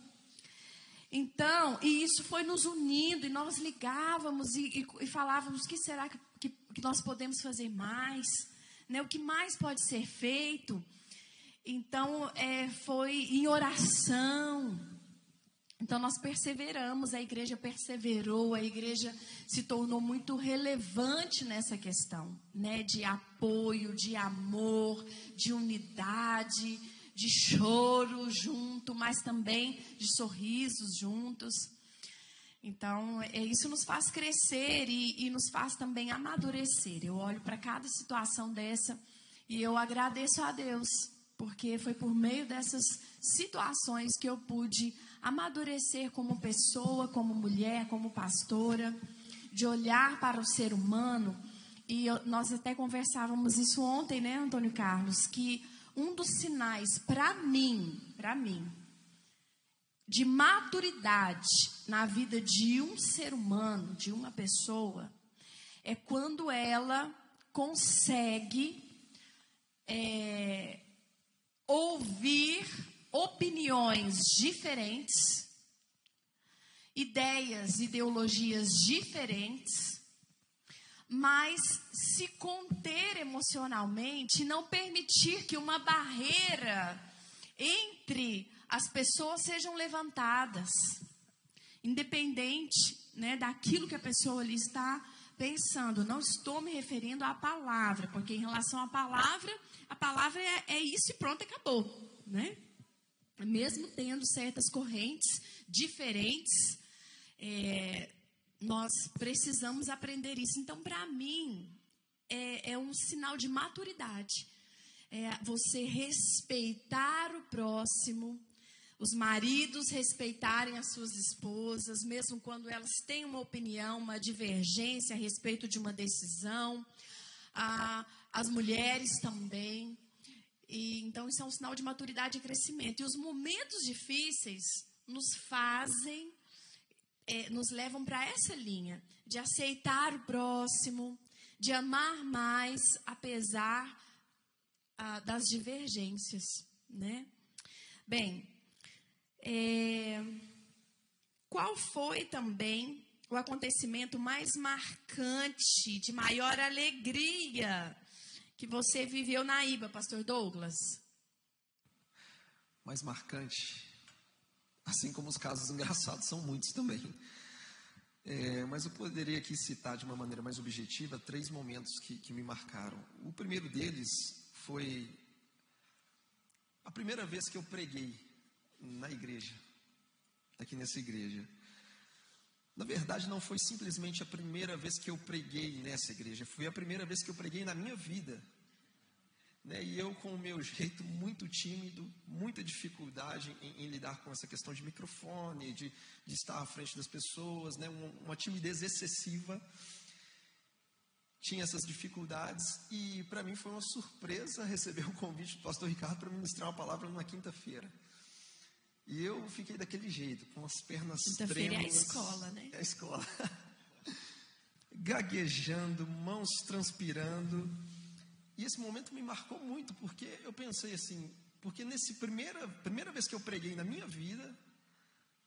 Então, e isso foi nos unindo, e nós ligávamos e, e- e falávamos: o que será que, que, que nós podemos fazer mais? Né? O que mais pode ser feito? Então, é, foi em oração. Então, nós perseveramos, a igreja perseverou, a igreja se tornou muito relevante nessa questão, né? De apoio, de amor, de unidade, de choro junto, mas também de sorrisos juntos. Então, é, isso nos faz crescer e, e nos faz também amadurecer. Eu olho para cada situação dessa e eu agradeço a Deus, porque foi por meio dessas situações que eu pude amadurecer como pessoa, como mulher, como pastora, de olhar para o ser humano. E eu- nós até conversávamos isso ontem, né, Antônio Carlos, que um dos sinais para mim, para mim, de maturidade na vida de um ser humano, de uma pessoa, é quando ela consegue é, ouvir opiniões diferentes, ideias, ideologias diferentes, mas se conter emocionalmente não permitir que uma barreira entre as pessoas sejam levantadas, independente né, daquilo que a pessoa ali está pensando. Não estou me referindo à palavra, porque em relação à palavra, a palavra é, é isso e pronto, acabou, né? Mesmo tendo certas correntes diferentes, é, nós precisamos aprender isso. Então, para mim, é, é um sinal de maturidade. É você respeitar o próximo, os maridos respeitarem as suas esposas, mesmo quando elas têm uma opinião, uma divergência a respeito de uma decisão. Ah, as mulheres também. E, então, isso é um sinal de maturidade e crescimento. E os momentos difíceis nos fazem é, nos levam para essa linha de aceitar o próximo, de amar mais, apesar ah, das divergências, né? Bem, é, qual foi também o acontecimento mais marcante, de maior alegria que você viveu na IBA, Pastor Douglas? mais marcante, assim como os casos engraçados são muitos também. É, mas eu poderia aqui citar de uma maneira mais objetiva três momentos que, que me marcaram. O primeiro deles foi a primeira vez que eu preguei na igreja, aqui nessa igreja. Na verdade, não foi simplesmente a primeira vez que eu preguei nessa igreja, foi a primeira vez que eu preguei na minha vida. Né? E eu, com o meu jeito muito tímido, muita dificuldade em, em lidar com essa questão de microfone, de, de estar à frente das pessoas, né? uma, uma timidez excessiva, tinha essas dificuldades. E para mim foi uma surpresa receber o convite do pastor Ricardo para ministrar uma palavra numa quinta-feira. E eu fiquei daquele jeito, com as pernas Quinta-feira é a trêmulas. escola, né? É a escola. gaguejando, mãos transpirando. E esse momento me marcou muito, porque eu pensei assim, porque nesse primeira primeira vez que eu preguei na minha vida,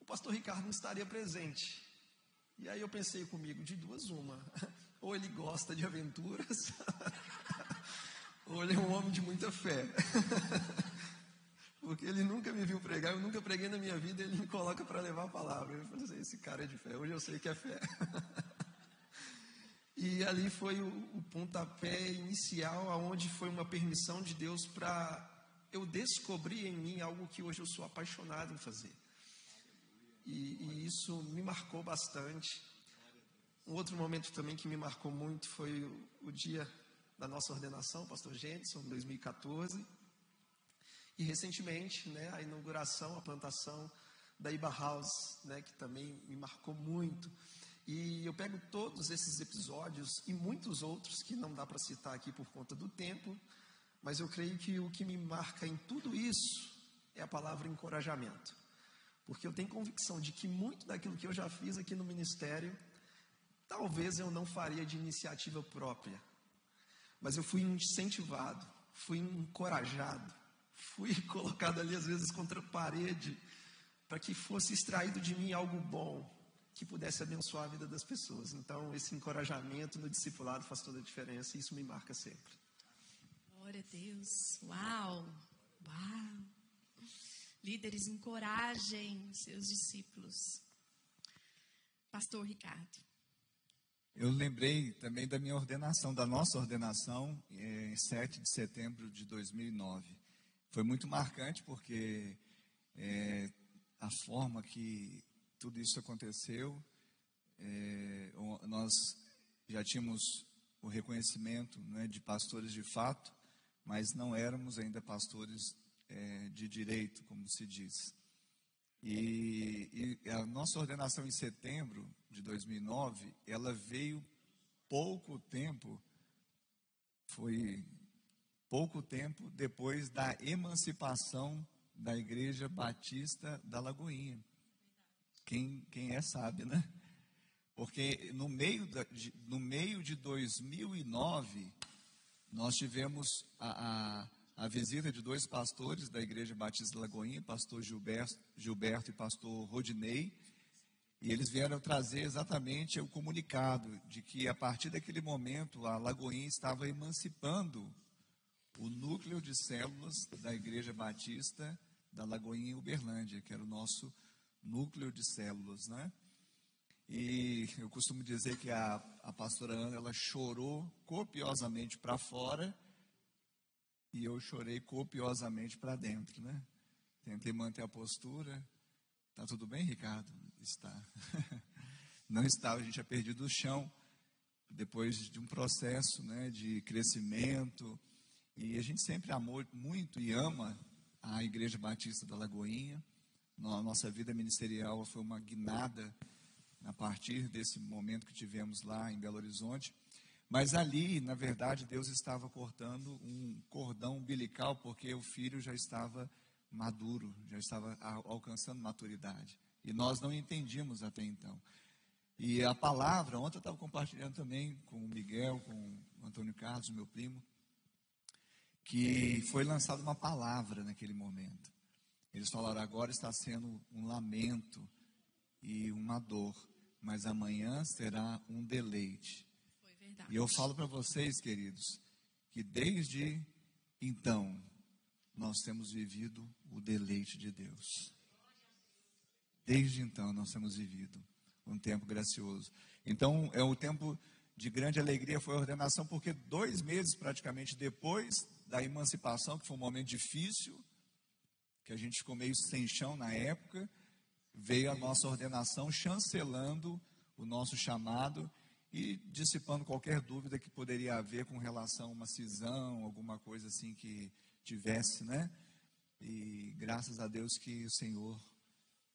o pastor Ricardo não estaria presente. E aí eu pensei comigo, de duas uma, ou ele gosta de aventuras, ou ele é um homem de muita fé. Porque ele nunca me viu pregar, eu nunca preguei na minha vida, ele me coloca para levar a palavra. Eu falei assim, esse cara é de fé, hoje eu sei que é fé. E ali foi o, o pontapé inicial, aonde foi uma permissão de Deus para eu descobrir em mim algo que hoje eu sou apaixonado em fazer. E, e, isso me marcou bastante. Um outro momento também que me marcou muito foi o, o dia da nossa ordenação, pastor Jenson, 2014. E recentemente, né, a inauguração, a plantação da Iba House, né, que também me marcou muito. E eu pego todos esses episódios e muitos outros que não dá para citar aqui por conta do tempo, mas eu creio que o que me marca em tudo isso é a palavra encorajamento. Porque eu tenho convicção de que muito daquilo que eu já fiz aqui no ministério, talvez eu não faria de iniciativa própria. Mas eu fui incentivado, fui encorajado, fui colocado ali às vezes contra a parede para que fosse extraído de mim algo bom, que pudesse abençoar a vida das pessoas. Então, esse encorajamento no discipulado faz toda a diferença e isso me marca sempre. Glória a Deus. Uau! Uau! Líderes encorajem seus discípulos. Pastor Ricardo. Eu lembrei também da minha ordenação, da nossa ordenação, em 7 de setembro de 2009. Foi muito marcante porque é, a forma que tudo isso aconteceu, é, nós já tínhamos o reconhecimento né, de pastores de fato, mas não éramos ainda pastores é, de direito, como se diz. E, e, a nossa ordenação em setembro de 2009, ela veio pouco tempo, foi pouco tempo depois da emancipação da Igreja Batista da Lagoinha. Quem, quem é sabe, né? Porque no meio, da, de, no meio de 2009, nós tivemos a, a, a, visita de dois pastores da Igreja Batista Lagoinha, pastor Gilberto, Gilberto e pastor Rodinei, e eles vieram trazer exatamente o comunicado de que a partir daquele momento a Lagoinha estava emancipando o núcleo de células da Igreja Batista da Lagoinha Uberlândia, que era o nosso núcleo de células, né? E eu costumo dizer que a, a pastora Ana, ela chorou copiosamente para fora e eu chorei copiosamente para dentro, né? Tentei manter a postura. Tá tudo bem, Ricardo? Está. Não estava, a gente tinha perdido o chão depois de um processo, né, de crescimento. E a gente sempre amou muito e ama a Igreja Batista da Lagoinha a nossa vida ministerial foi uma guinada a partir desse momento que tivemos lá em Belo Horizonte. Mas ali, na verdade, Deus estava cortando um cordão umbilical, porque o filho já estava maduro, já estava alcançando maturidade. E nós não entendíamos até então. E a palavra, ontem eu estava compartilhando também com o Miguel, com o Antônio Carlos, meu primo, que foi lançada uma palavra naquele momento. Eles falaram: agora está sendo um lamento e uma dor, mas amanhã será um deleite. E eu falo para vocês, queridos, que desde então nós temos vivido o deleite de Deus. Desde então nós temos vivido um tempo gracioso. Então é o tempo de grande alegria foi a ordenação, porque dois meses praticamente depois da emancipação, que foi um momento difícil, que a gente ficou meio sem chão na época, veio a nossa ordenação chancelando o nosso chamado e dissipando qualquer dúvida que poderia haver com relação a uma cisão, alguma coisa assim que tivesse, né? E graças a Deus que o Senhor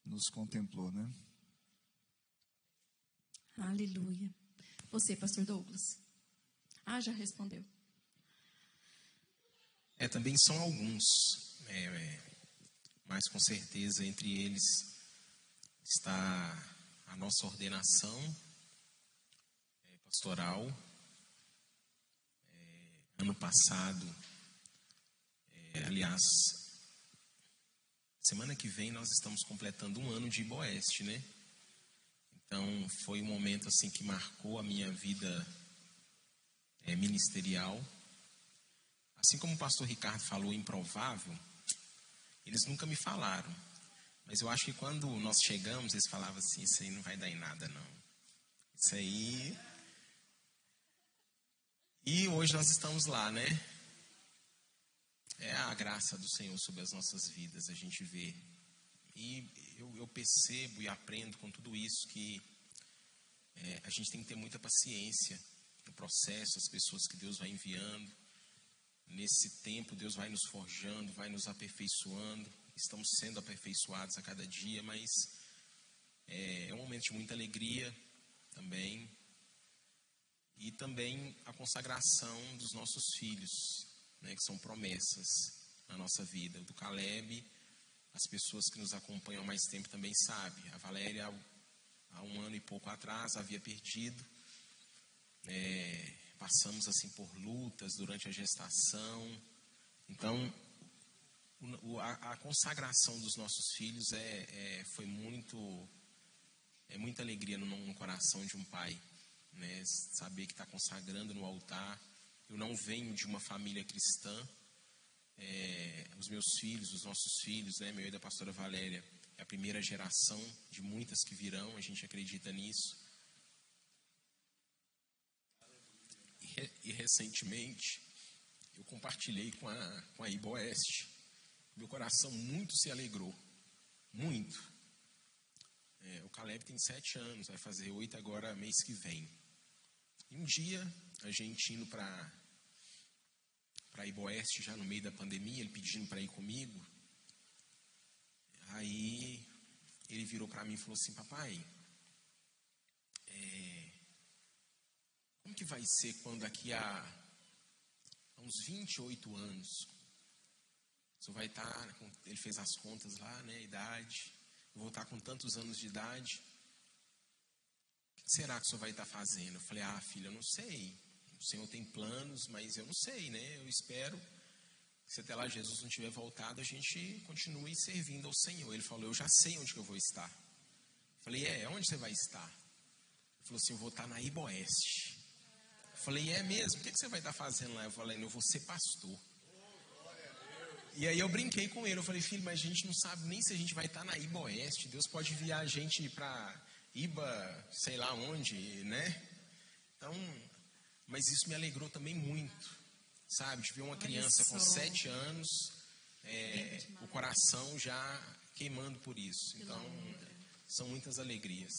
nos contemplou, né? Aleluia. Você, pastor Douglas? Ah, já respondeu. É, também são alguns. É, é, mas com certeza entre eles está a nossa ordenação. É, pastoral. É, ano passado, é, aliás, semana que vem nós estamos completando um ano de Iboeste, né? Então foi um momento assim que marcou a minha vida é, ministerial. Assim como o pastor Ricardo falou, improvável, eles nunca me falaram. Mas eu acho que quando nós chegamos, eles falavam assim: Isso aí não vai dar em nada, não. Isso aí. E hoje nós estamos lá, né? É a graça do Senhor sobre as nossas vidas, a gente vê. E eu, eu percebo e aprendo com tudo isso que é, a gente tem que ter muita paciência no processo, as pessoas que Deus vai enviando. Nesse tempo, Deus vai nos forjando, vai nos aperfeiçoando. Estamos sendo aperfeiçoados a cada dia, mas é, é um momento de muita alegria também. E também a consagração dos nossos filhos, né, que são promessas na nossa vida. Do Caleb, as pessoas que nos acompanham há mais tempo também sabem. A Valéria, há um ano e pouco atrás, havia perdido. É, passamos assim por lutas durante a gestação. Então, o, a, a, consagração dos nossos filhos é, é, foi muito é muita alegria no, no coração de um pai, né? Saber que está consagrando no altar. Eu não venho de uma família cristã. É, os meus filhos, os nossos filhos, né? Meu e da pastora Valéria é a primeira geração de muitas que virão. A gente acredita nisso. E recentemente eu compartilhei com a, com a Iboeste. Meu coração muito se alegrou. Muito. É, o Caleb tem sete anos, vai fazer oito agora mês que vem. E um dia, a gente indo para para Iboeste, já no meio da pandemia, ele pedindo para ir comigo. Aí ele virou para mim e falou assim: Papai, é, como que vai ser quando daqui a, uns 28 anos, você vai estar, ele fez as contas lá, né, idade, vou estar com tantos anos de idade, o que será que o senhor vai estar fazendo? Eu falei, ah, filha, eu não sei, o senhor tem planos, mas eu não sei, né, eu espero que se até lá Jesus não tiver voltado, a gente continue servindo ao Senhor. Ele falou, eu já sei onde que eu vou estar. Eu falei, é, onde você vai estar? Ele falou assim, eu vou estar na Iboeste. Falei, é mesmo? O que você vai estar fazendo lá? Eu falei, eu vou ser pastor. E aí eu brinquei com ele. Eu falei, filho, mas a gente não sabe nem se a gente vai estar na Iba Oeste. Deus pode enviar a gente para Iba, sei lá onde, né? Então, mas isso me alegrou também muito, sabe? De ver uma criança com sete anos, é, o coração já queimando por isso. Então, são muitas alegrias.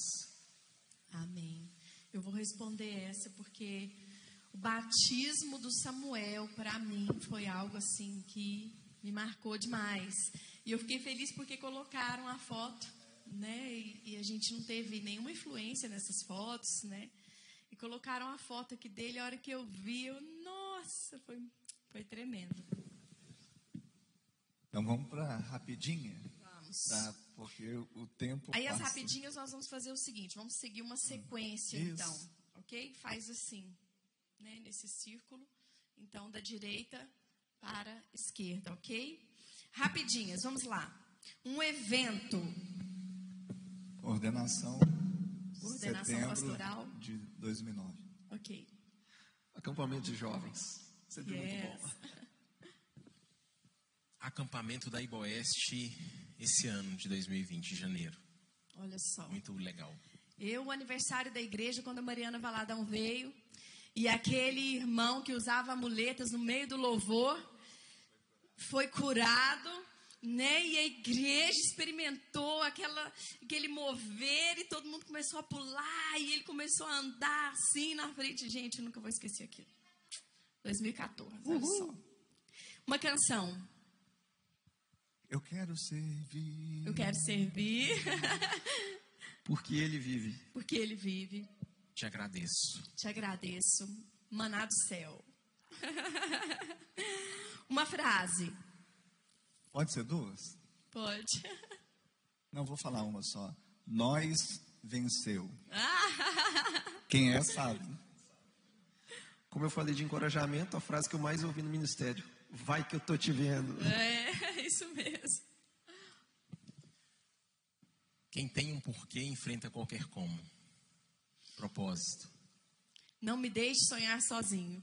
Amém. Eu vou responder essa porque o batismo do Samuel, para mim, foi algo assim que me marcou demais. E eu fiquei feliz porque colocaram a foto, né? E, e, a gente não teve nenhuma influência nessas fotos, né? E colocaram a foto aqui dele. A hora que eu vi, eu, nossa, foi, foi tremendo. Então vamos para rapidinha. Vamos. Tá? Porque o tempo. Aí passa. as rapidinhas nós vamos fazer o seguinte: vamos seguir uma sequência, Isso. então. Ok? Faz assim né, nesse círculo. Então, da direita para a esquerda, ok? Rapidinhas, vamos lá. Um evento. Ordenação. Ordenação setembro pastoral. De 2009. Ok. Acampamento de jovens. Sempre yes. muito bom. Acampamento da Iboeste esse ano de 2020, de janeiro. Olha só. Muito legal. Eu, o aniversário da igreja, quando a Mariana Valadão veio, e aquele irmão que usava muletas no meio do louvor foi curado, né? E a igreja experimentou aquela, aquele mover e todo mundo começou a pular e ele começou a andar assim na frente. Gente, eu nunca vou esquecer aquilo. 2014, olha só. Uma canção. Eu quero servir. Eu quero servir. Porque ele vive. Porque ele vive. Te agradeço. Te agradeço. Maná do céu. Uma frase. Pode ser duas? Pode. Não, vou falar uma só. Nós venceu. Quem é sabe. Como eu falei de encorajamento, a frase que eu mais ouvi no ministério: Vai que eu tô te vendo. É, isso mesmo. Quem tem um porquê enfrenta qualquer como. Propósito. Não me deixe sonhar sozinho.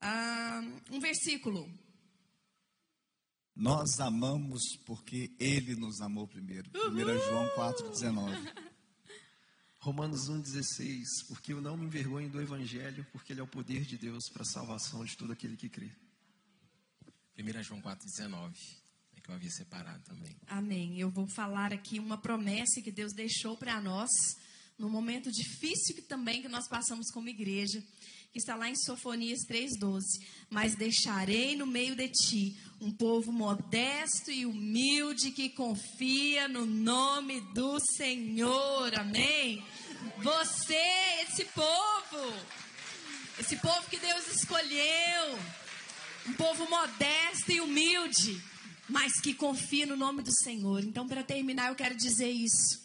Ah, um versículo. Nós amamos porque Ele nos amou primeiro. 1 João 4,19. Romanos 1,16. Porque eu não me envergonho do Evangelho, porque ele é o poder de Deus para a salvação de todo aquele que crê. 1 João 4,19. É que eu havia separado também. Amém. Eu vou falar aqui uma promessa que Deus deixou para nós no momento difícil que também que nós passamos como igreja, que está lá em Sofonias 3:12. Mas deixarei no meio de ti um povo modesto e humilde que confia no nome do Senhor. Amém. Você, esse povo, esse povo que Deus escolheu, um povo modesto e humilde, mas que confia no nome do Senhor. Então, para terminar, eu quero dizer isso.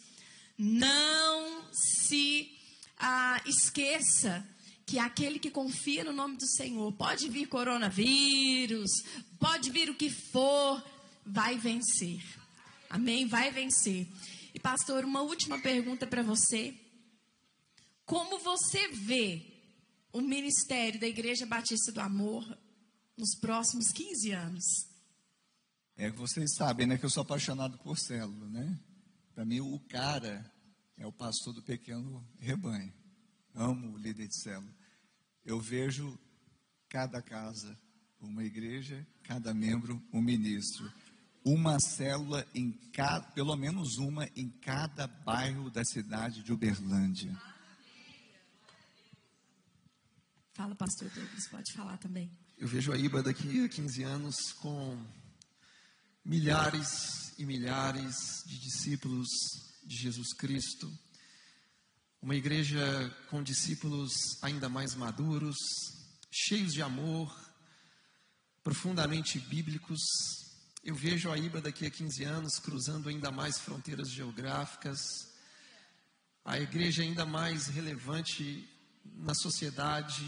Não se ah, esqueça que aquele que confia no nome do Senhor, pode vir coronavírus, pode vir o que for, vai vencer. Amém? Vai vencer. E pastor, uma última pergunta para você. Como você vê o ministério da Igreja Batista do Amor nos próximos 15 anos? É que vocês sabem, né, que eu sou apaixonado por célula, né? Para mim, o cara é o pastor do pequeno rebanho. Amo o líder de célula. Eu vejo cada casa uma igreja, cada membro um ministro. Uma célula em cada, pelo menos uma em cada bairro da cidade de Uberlândia. Fala, pastor Douglas, pode falar também. Eu vejo a IBA daqui a 15 anos com milhares e milhares de discípulos de Jesus Cristo. Uma igreja com discípulos ainda mais maduros, cheios de amor, profundamente bíblicos. Eu vejo a IBA daqui a 15 anos cruzando ainda mais fronteiras geográficas, a igreja ainda mais relevante na sociedade,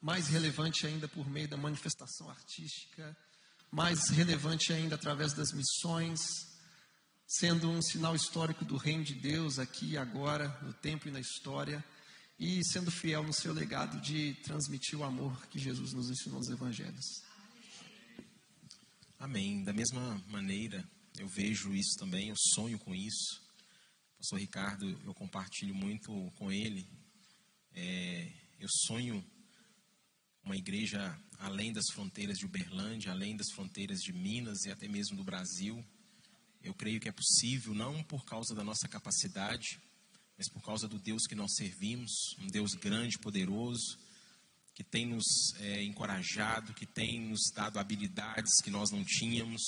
mais relevante ainda por meio da manifestação artística, mais relevante ainda através das missões, sendo um sinal histórico do reino de Deus aqui e agora, no tempo e na história, e sendo fiel no seu legado de transmitir o amor que Jesus nos ensinou nos evangelhos. Amém. Da mesma maneira, eu vejo isso também, eu sonho com isso. O pastor Ricardo, eu compartilho muito com ele. É, eu sonho uma igreja além das fronteiras de Uberlândia, além das fronteiras de Minas e até mesmo do Brasil. Eu creio que é possível, não por causa da nossa capacidade, mas por causa do Deus que nós servimos, um Deus grande, poderoso, que tem nos é, encorajado, que tem nos dado habilidades que nós não tínhamos.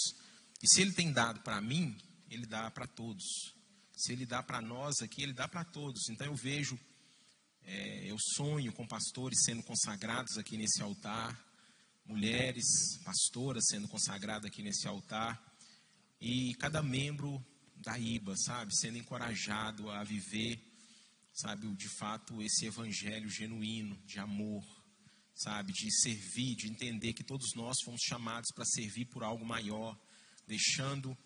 E se Ele tem dado para mim, Ele dá para todos. Se Ele dá para nós aqui, Ele dá para todos. Então eu vejo é, eu sonho com pastores sendo consagrados aqui nesse altar, mulheres, pastoras sendo consagradas aqui nesse altar, e cada membro da IBA, sabe, sendo encorajado a viver, sabe, de fato esse evangelho genuíno de amor, sabe, de servir, de entender que todos nós fomos chamados para servir por algo maior, deixando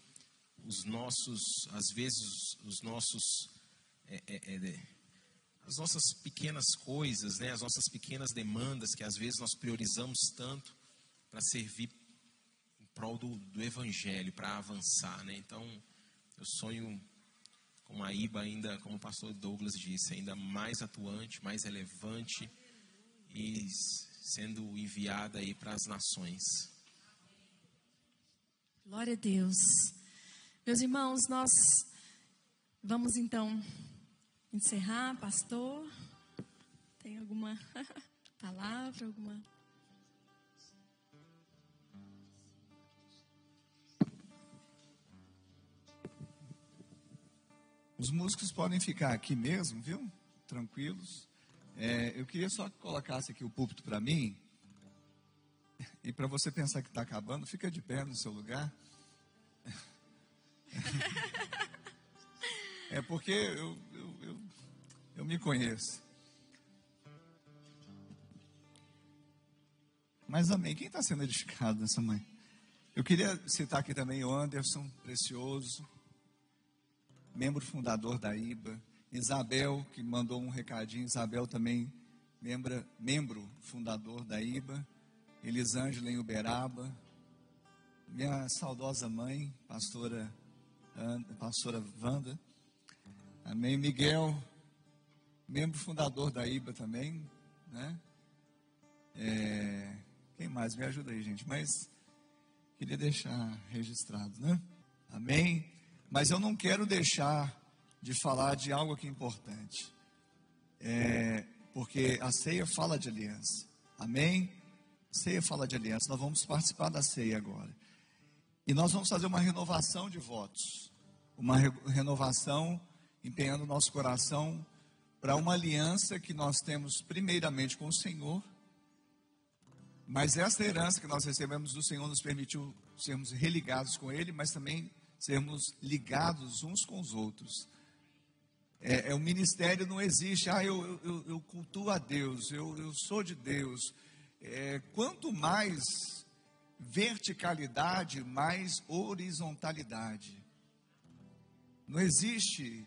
os nossos, às vezes, os nossos é, é, é, as nossas pequenas coisas, né, as nossas pequenas demandas que às vezes nós priorizamos tanto para servir em prol do, do Evangelho, para avançar. Né? Então, eu sonho com a IBA ainda, como o pastor Douglas disse, ainda mais atuante, mais relevante e sendo enviada aí para as nações. Glória a Deus. Meus irmãos, nós vamos então encerrar, pastor? Tem alguma palavra, alguma? Os músicos podem ficar aqui mesmo, viu? Tranquilos. É, eu queria só que colocasse aqui o púlpito para mim. E para você pensar que está acabando, fica de pé no seu lugar. É porque eu, eu, me conheço. Mas amém. Quem está sendo edificado nessa manhã? Eu queria citar aqui também o Anderson, precioso, membro fundador da IBA. Isabel, que mandou um recadinho. Isabel também, membro, membro fundador da IBA. Elisângela em Uberaba. Minha saudosa mãe, pastora, pastora Wanda. Amém. Miguel, membro fundador da IBA também, né? É, quem mais? Me ajuda aí, gente. Mas queria deixar registrado, né? Amém? Mas eu não quero deixar de falar de algo aqui importante. É, porque a ceia fala de aliança. Amém? Ceia fala de aliança. Nós vamos participar da ceia agora. E nós vamos fazer uma renovação de votos. Uma re renovação empenhando nosso coração para uma aliança que nós temos primeiramente com o Senhor mas essa herança que nós recebemos do Senhor nos permitiu sermos religados com Ele, mas também sermos ligados uns com os outros. É, é o ministério não existe, ah, eu, eu, eu cultuo a Deus, eu, eu sou de Deus. É, quanto mais verticalidade, mais horizontalidade. Não existe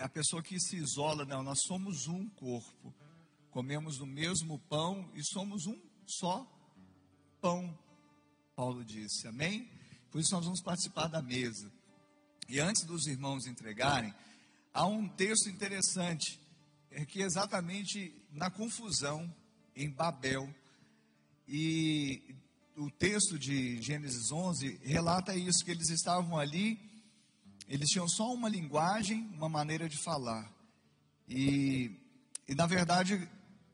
a pessoa que se isola, não, nós somos um corpo, comemos do mesmo pão e somos um só pão, Paulo disse, amém? Por isso nós vamos participar da mesa. E antes dos irmãos entregarem, há um texto interessante, é que exatamente na confusão em Babel, e o texto de Gênesis 11 relata isso, que eles estavam ali, eles tinham só uma linguagem, uma maneira de falar. E, e na verdade,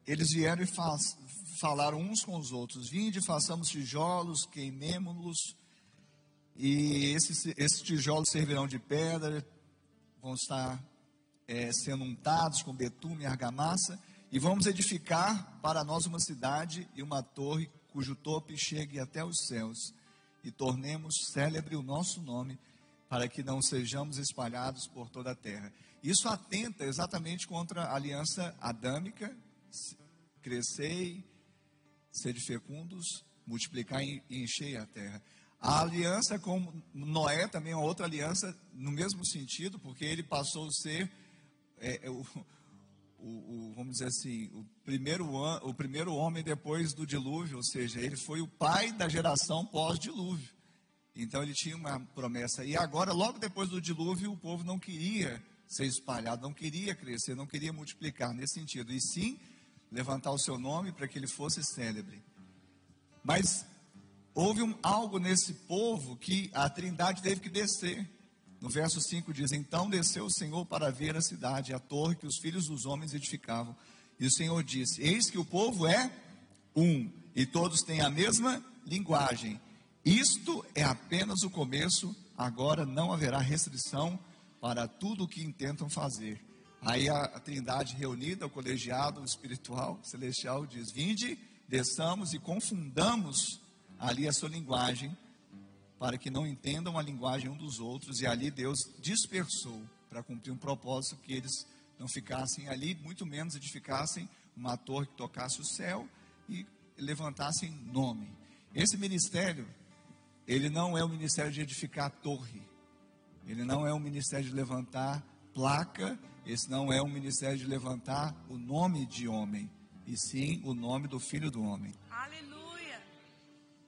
eles vieram e faz, falaram uns com os outros: Vinde, façamos tijolos, queimemos-los, e esses, esses tijolos servirão de pedra, vão estar é, sendo untados com betume e argamassa, e vamos edificar para nós uma cidade e uma torre cujo tope chegue até os céus, e tornemos célebre o nosso nome, para que não sejamos espalhados por toda a terra. Isso atenta exatamente contra a aliança adâmica, crescei, sede fecundos, multiplicar e encher a terra. A aliança com Noé também é outra aliança no mesmo sentido, porque ele passou a ser é, é o, o, o, vamos dizer assim, o primeiro, o primeiro homem depois do dilúvio, ou seja, ele foi o pai da geração pós-dilúvio. Então ele tinha uma promessa. E agora, logo depois do dilúvio, o povo não queria ser espalhado, não queria crescer, não queria multiplicar nesse sentido. E sim levantar o seu nome para que ele fosse célebre. Mas houve um, algo nesse povo que a trindade teve que descer. No verso 5 diz: Então desceu o Senhor para ver a cidade, a torre que os filhos dos homens edificavam. E o Senhor disse: Eis que o povo é um, e todos têm a mesma linguagem. Isto é apenas o começo, agora não haverá restrição para tudo o que intentam fazer. Aí a, a trindade reunida, o colegiado espiritual, celestial, diz: Vinde, desçamos e confundamos ali a sua linguagem, para que não entendam a linguagem um dos outros. E ali Deus dispersou para cumprir um propósito que eles não ficassem ali, muito menos edificassem uma torre que tocasse o céu e levantassem nome. Esse ministério, ele não é o ministério de edificar a torre, ele não é o ministério de levantar placa esse não é um ministério de levantar o nome de homem, e sim o nome do Filho do Homem. Aleluia!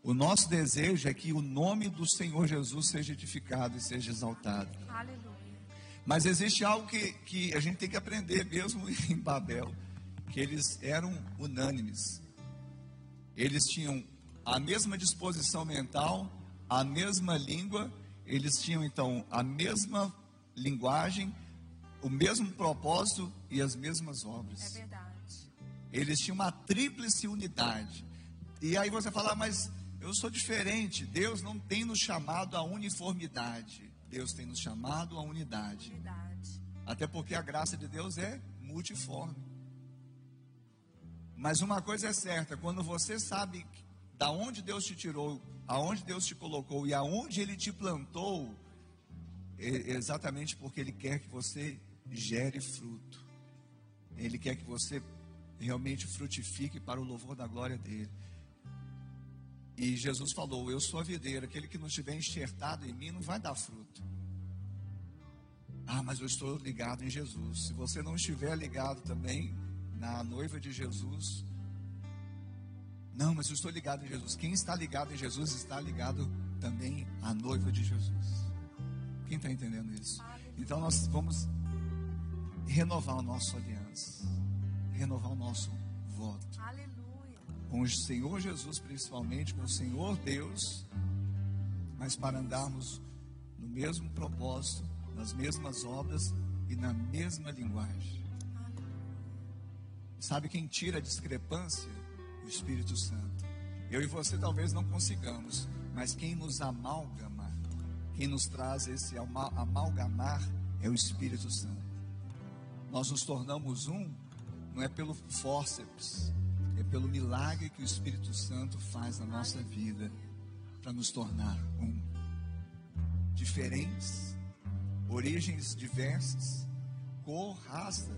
O nosso desejo é que o nome do Senhor Jesus seja edificado e seja exaltado. Aleluia! Mas existe algo que, que a gente tem que aprender mesmo em Babel, que eles eram unânimes. Eles tinham a mesma disposição mental, a mesma língua, eles tinham então a mesma linguagem, o mesmo propósito e as mesmas obras. É verdade. Eles tinham uma tríplice unidade. E aí você fala, mas eu sou diferente. Deus não tem nos chamado à uniformidade. Deus tem nos chamado à unidade. Verdade. Até porque a graça de Deus é multiforme. Mas uma coisa é certa, quando você sabe da onde Deus te tirou, aonde Deus te colocou e aonde ele te plantou, é exatamente porque ele quer que você gere fruto. Ele quer que você realmente frutifique para o louvor da glória dele. E Jesus falou: Eu sou a videira, aquele que não estiver enxertado em mim não vai dar fruto. Ah, mas eu estou ligado em Jesus. Se você não estiver ligado também na noiva de Jesus, não, mas eu estou ligado em Jesus. Quem está ligado em Jesus está ligado também à noiva de Jesus. Quem está entendendo isso? Então nós vamos renovar a nossa aliança, renovar o nosso voto. Aleluia. Com o Senhor Jesus, principalmente, com o Senhor Deus, mas para andarmos no mesmo propósito, nas mesmas obras e na mesma linguagem. Sabe quem tira a discrepância? O Espírito Santo. Eu e você talvez não consigamos, mas quem nos amalgama, quem nos traz esse amalgamar é o Espírito Santo. Nós nos tornamos um, não é pelo fórceps, é pelo milagre que o Espírito Santo faz na nossa vida para nos tornar um. Diferentes, origens diversas, cor, raça,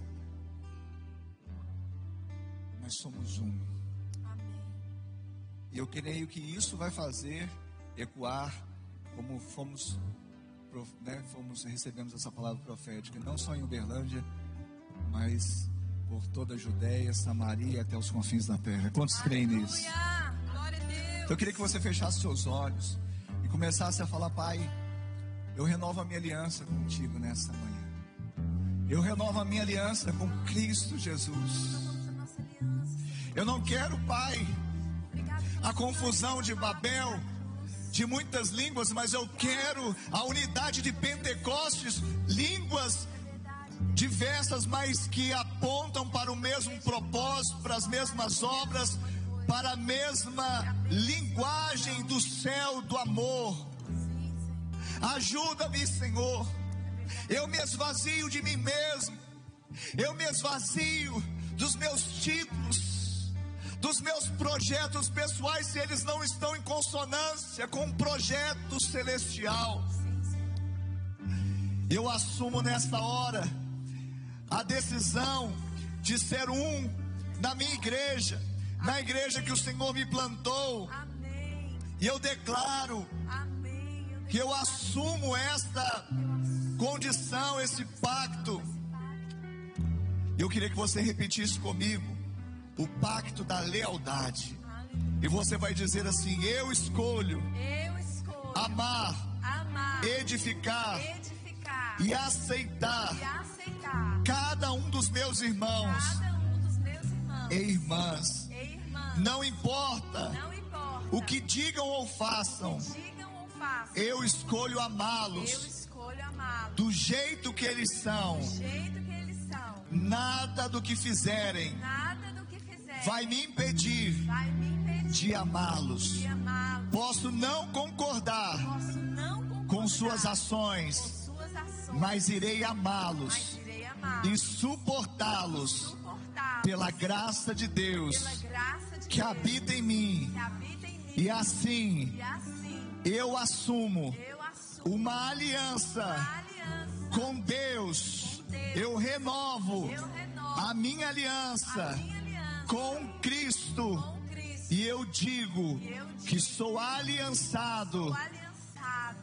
mas somos um. E eu creio que isso vai fazer ecoar como fomos, né, fomos recebemos essa palavra profética, não só em Uberlândia, mas por toda a Judéia, Samaria até os confins da terra. Quantos creem nisso? Então eu queria que você fechasse seus olhos e começasse a falar, Pai, eu renovo a minha aliança contigo nessa manhã. Eu renovo a minha aliança com Cristo Jesus. Eu não quero, Pai, a confusão de Babel, de muitas línguas, mas eu quero a unidade de Pentecostes, línguas diversas, mas que apontam para o mesmo propósito, para as mesmas obras, para a mesma linguagem do céu do amor. Ajuda-me, Senhor. Eu me esvazio de mim mesmo. Eu me esvazio dos meus títulos, dos meus projetos pessoais, se eles não estão em consonância com o projeto celestial. Eu assumo nesta hora a decisão de ser um na minha igreja, na igreja que o Senhor me plantou. E eu declaro que eu assumo esta condição, esse pacto. Eu queria que você repetisse comigo o pacto da lealdade. E você vai dizer assim: Eu escolho, Eu escolho amar, amar, edificar edificar e aceitar e aceitar cada um dos meus irmãos um dos meus irmãos e irmãs. e irmãs. Não importa Não importa o que digam ou façam, digam ou façam. eu escolho amá-los amá-los do jeito que eles são. do jeito que eles são. Nada do que fizerem Nada do que fizerem vai me impedir vai me impedir de amá-los. Posso não concordar Posso não concordar com suas com ações, suas ações, mas irei amá-los e suportá-los pela graça de Deus pela graça de que Deus habita em mim. que habita em mim. E assim E assim eu assumo eu assumo uma aliança uma aliança com Deus. Eu renovo Eu renovo a minha aliança a minha aliança com Cristo. E eu digo que sou aliançado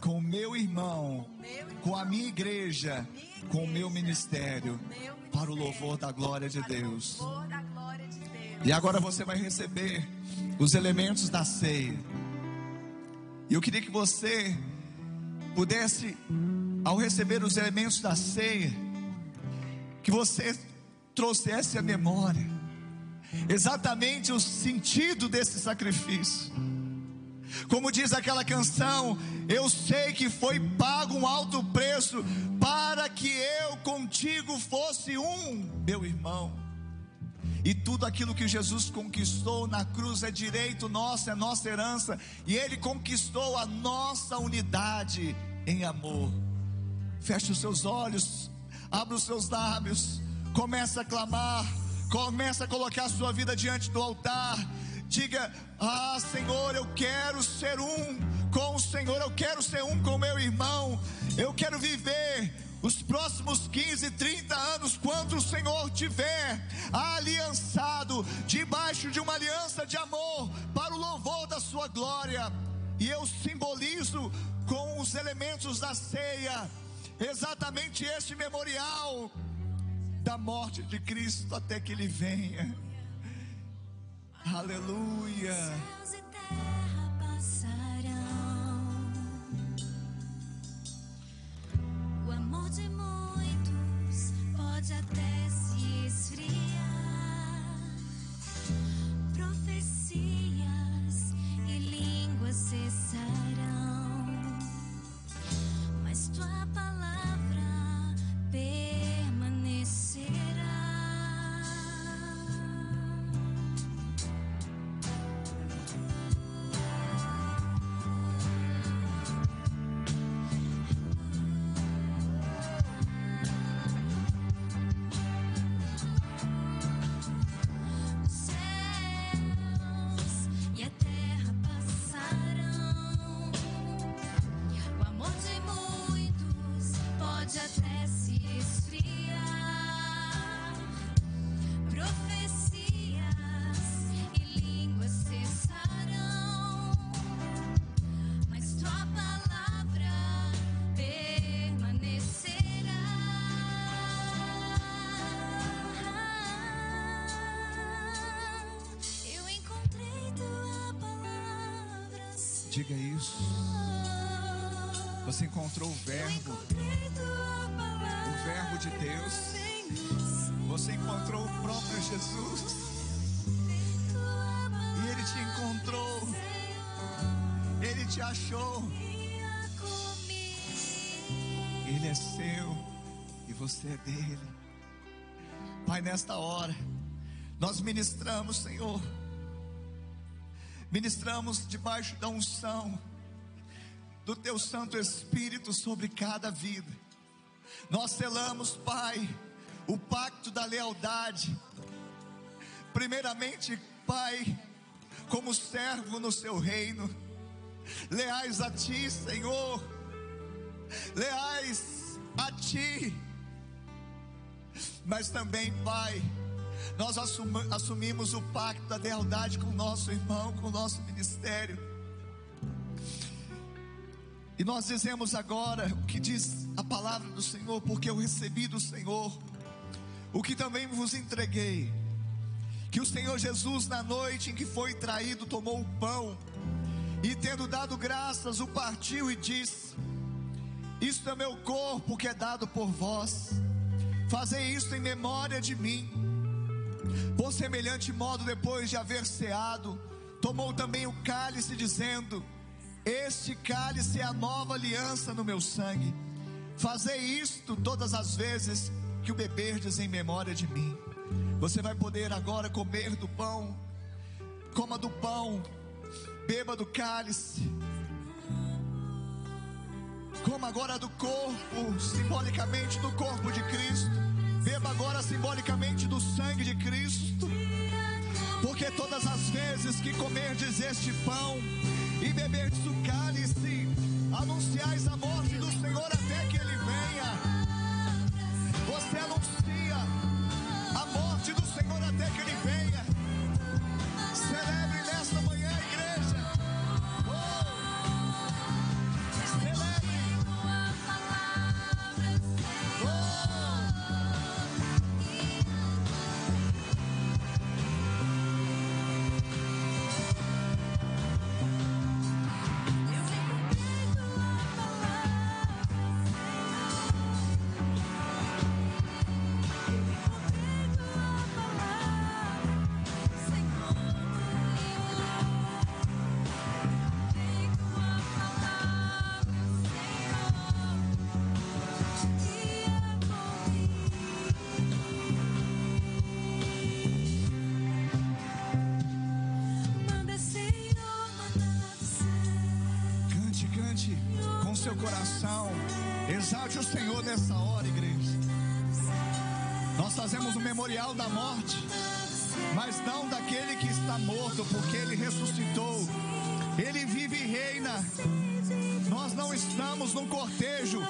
com meu irmão, com meu irmão, com a minha igreja, com o meu ministério, para o ministério, louvor da glória de para o Deus. louvor da glória de Deus. E agora você vai receber os elementos da ceia. E eu queria que você pudesse, ao receber os elementos da ceia, que você trouxesse a memória exatamente o sentido desse sacrifício. Como diz aquela canção, eu sei que foi pago um alto preço para que eu contigo fosse um, meu irmão. E tudo aquilo que Jesus conquistou na cruz é direito nosso, é nossa herança, e Ele conquistou a nossa unidade em amor. Feche os seus olhos, abra os seus lábios, comece a clamar, comece a colocar a sua vida diante do altar. Diga: Ah, Senhor, eu quero ser um com o Senhor, eu quero ser um com meu irmão, eu quero viver os próximos 15, 30 anos, quando o Senhor tiver aliançado debaixo de uma aliança de amor para o louvor da sua glória. isso com os elementos da ceia, exatamente este memorial da morte de Cristo até que Ele venha. Aleluia. Céus e terra passarão. O amor de muitos pode até se esfriar. Profecias e línguas cessarão. Mas tua palavra permanecerá. Diga isso. Você encontrou o Verbo, o Verbo de Deus. Você encontrou o próprio Jesus. E Ele te encontrou. Ele te achou. Ele é seu e você é dele. Pai, nesta hora, nós ministramos, Senhor. Ministramos debaixo da unção do Teu Santo Espírito sobre cada vida. Nós selamos, Pai, o pacto da lealdade. Primeiramente, Pai, como servo no Seu reino, leais a Ti, Senhor, leais a Ti, mas também, Pai, nós assumi- assumimos o pacto da lealdade com o nosso irmão, com o nosso ministério. E nós dizemos agora o que diz a palavra do Senhor, porque eu recebi do Senhor o que também vos entreguei. Que o Senhor Jesus, na noite em que foi traído, tomou o pão e, tendo dado graças, o partiu e disse: Isto é meu corpo que é dado por vós, fazei isto em memória de mim. Por semelhante modo, depois de haver ceado, tomou também o cálice, dizendo: Este cálice é a nova aliança no meu sangue. Fazei isto todas as vezes que o beberdes em memória de mim. Você vai poder agora comer do pão, coma do pão, beba do cálice. Coma agora do corpo, simbolicamente do corpo de Cristo. Beba agora simbolicamente do sangue de Cristo. Porque todas as vezes que comerdes este pão e beberdes o cálice, anunciais a morte do Senhor até que ele venha. Você anuncia a morte do Senhor até que ele venha. Celebre memorial da morte, mas não daquele que está morto, porque ele ressuscitou. Ele vive e reina. Nós não estamos num cortejo,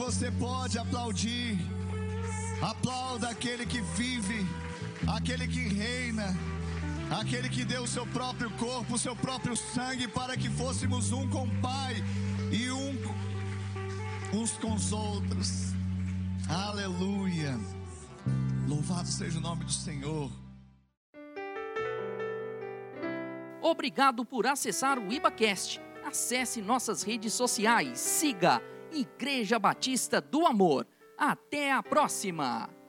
você pode aplaudir? Aplauda aquele que vive, aquele que reina, aquele que deu o seu próprio corpo, o seu próprio sangue para que fôssemos um com o Pai e um uns com os outros. Aleluia. Louvado seja o nome do Senhor. Obrigado por acessar o IbaCast. Acesse nossas redes sociais. Siga Igreja Batista do Amor. Até a próxima!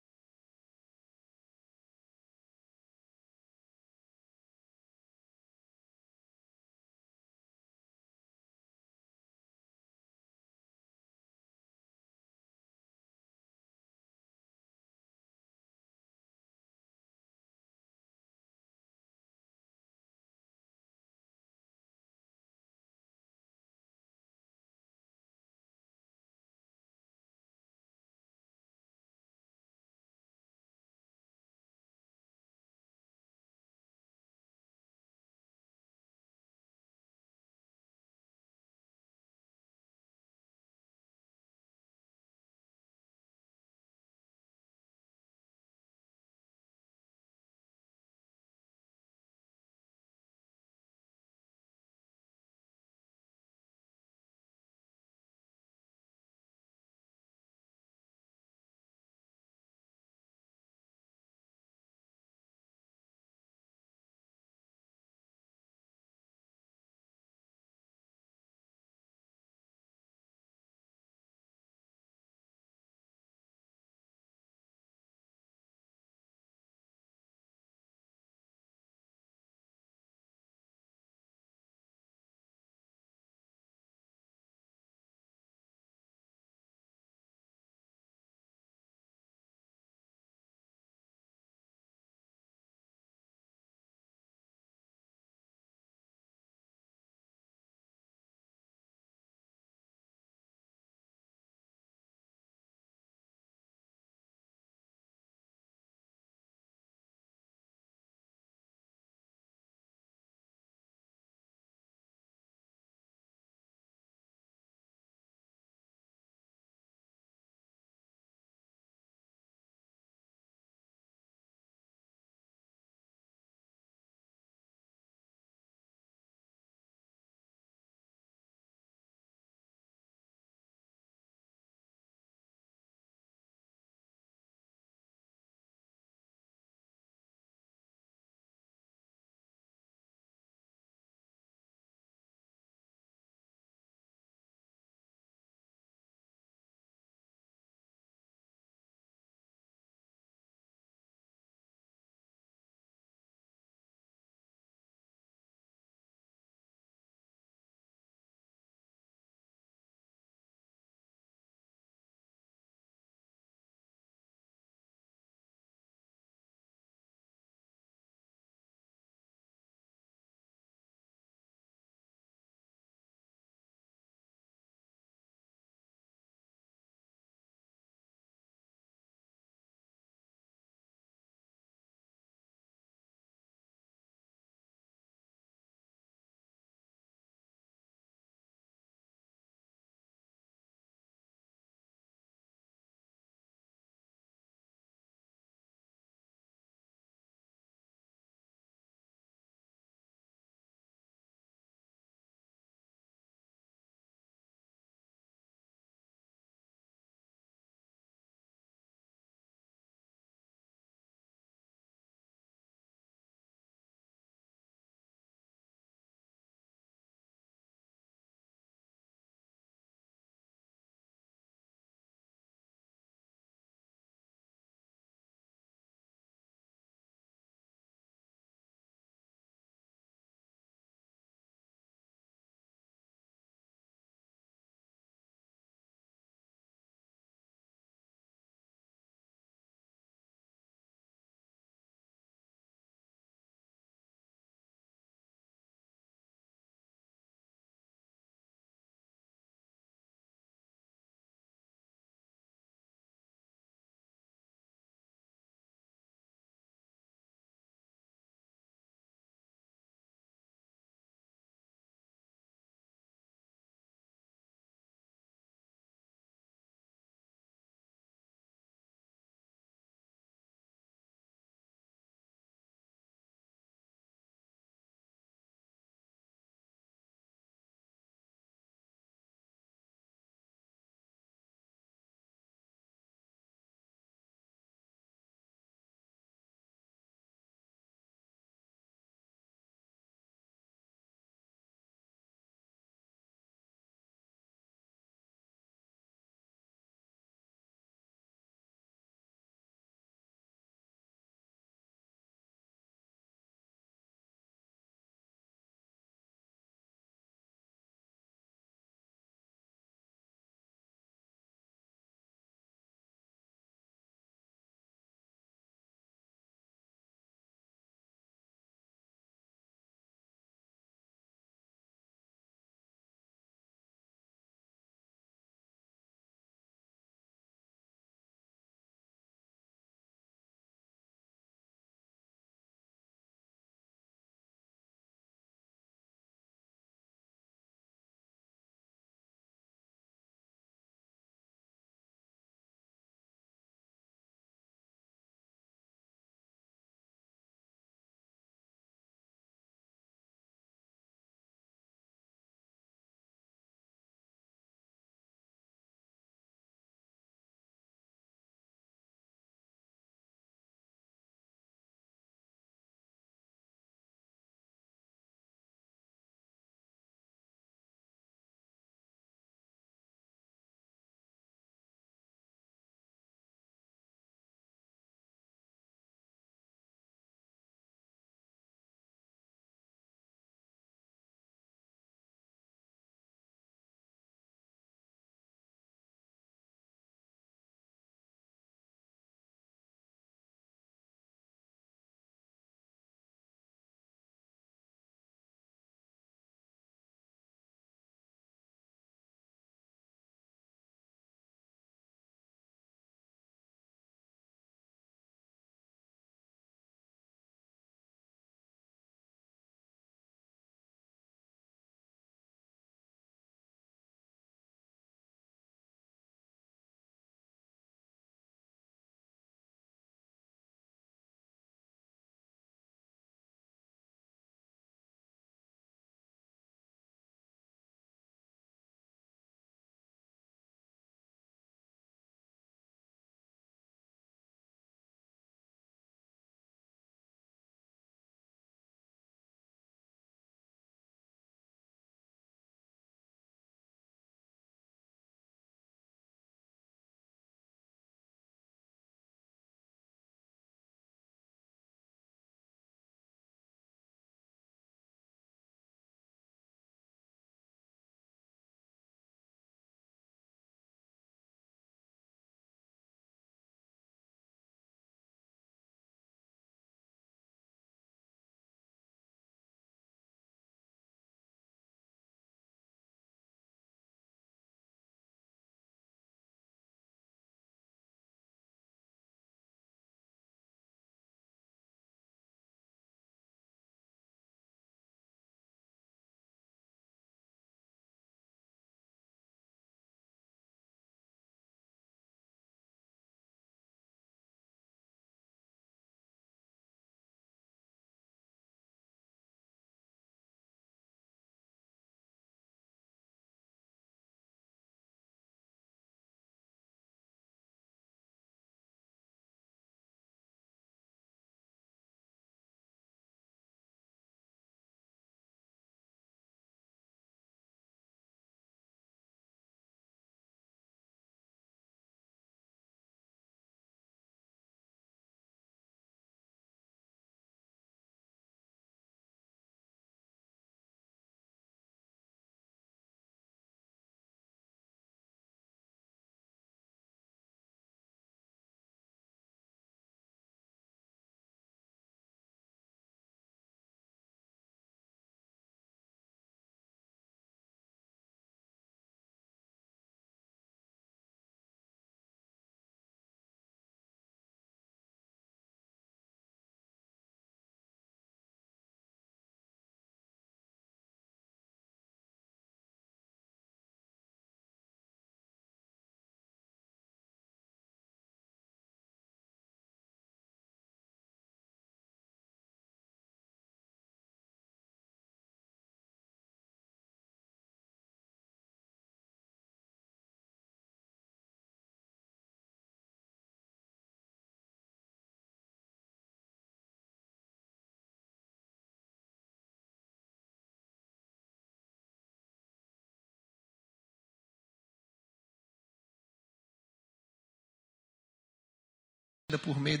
Por meio da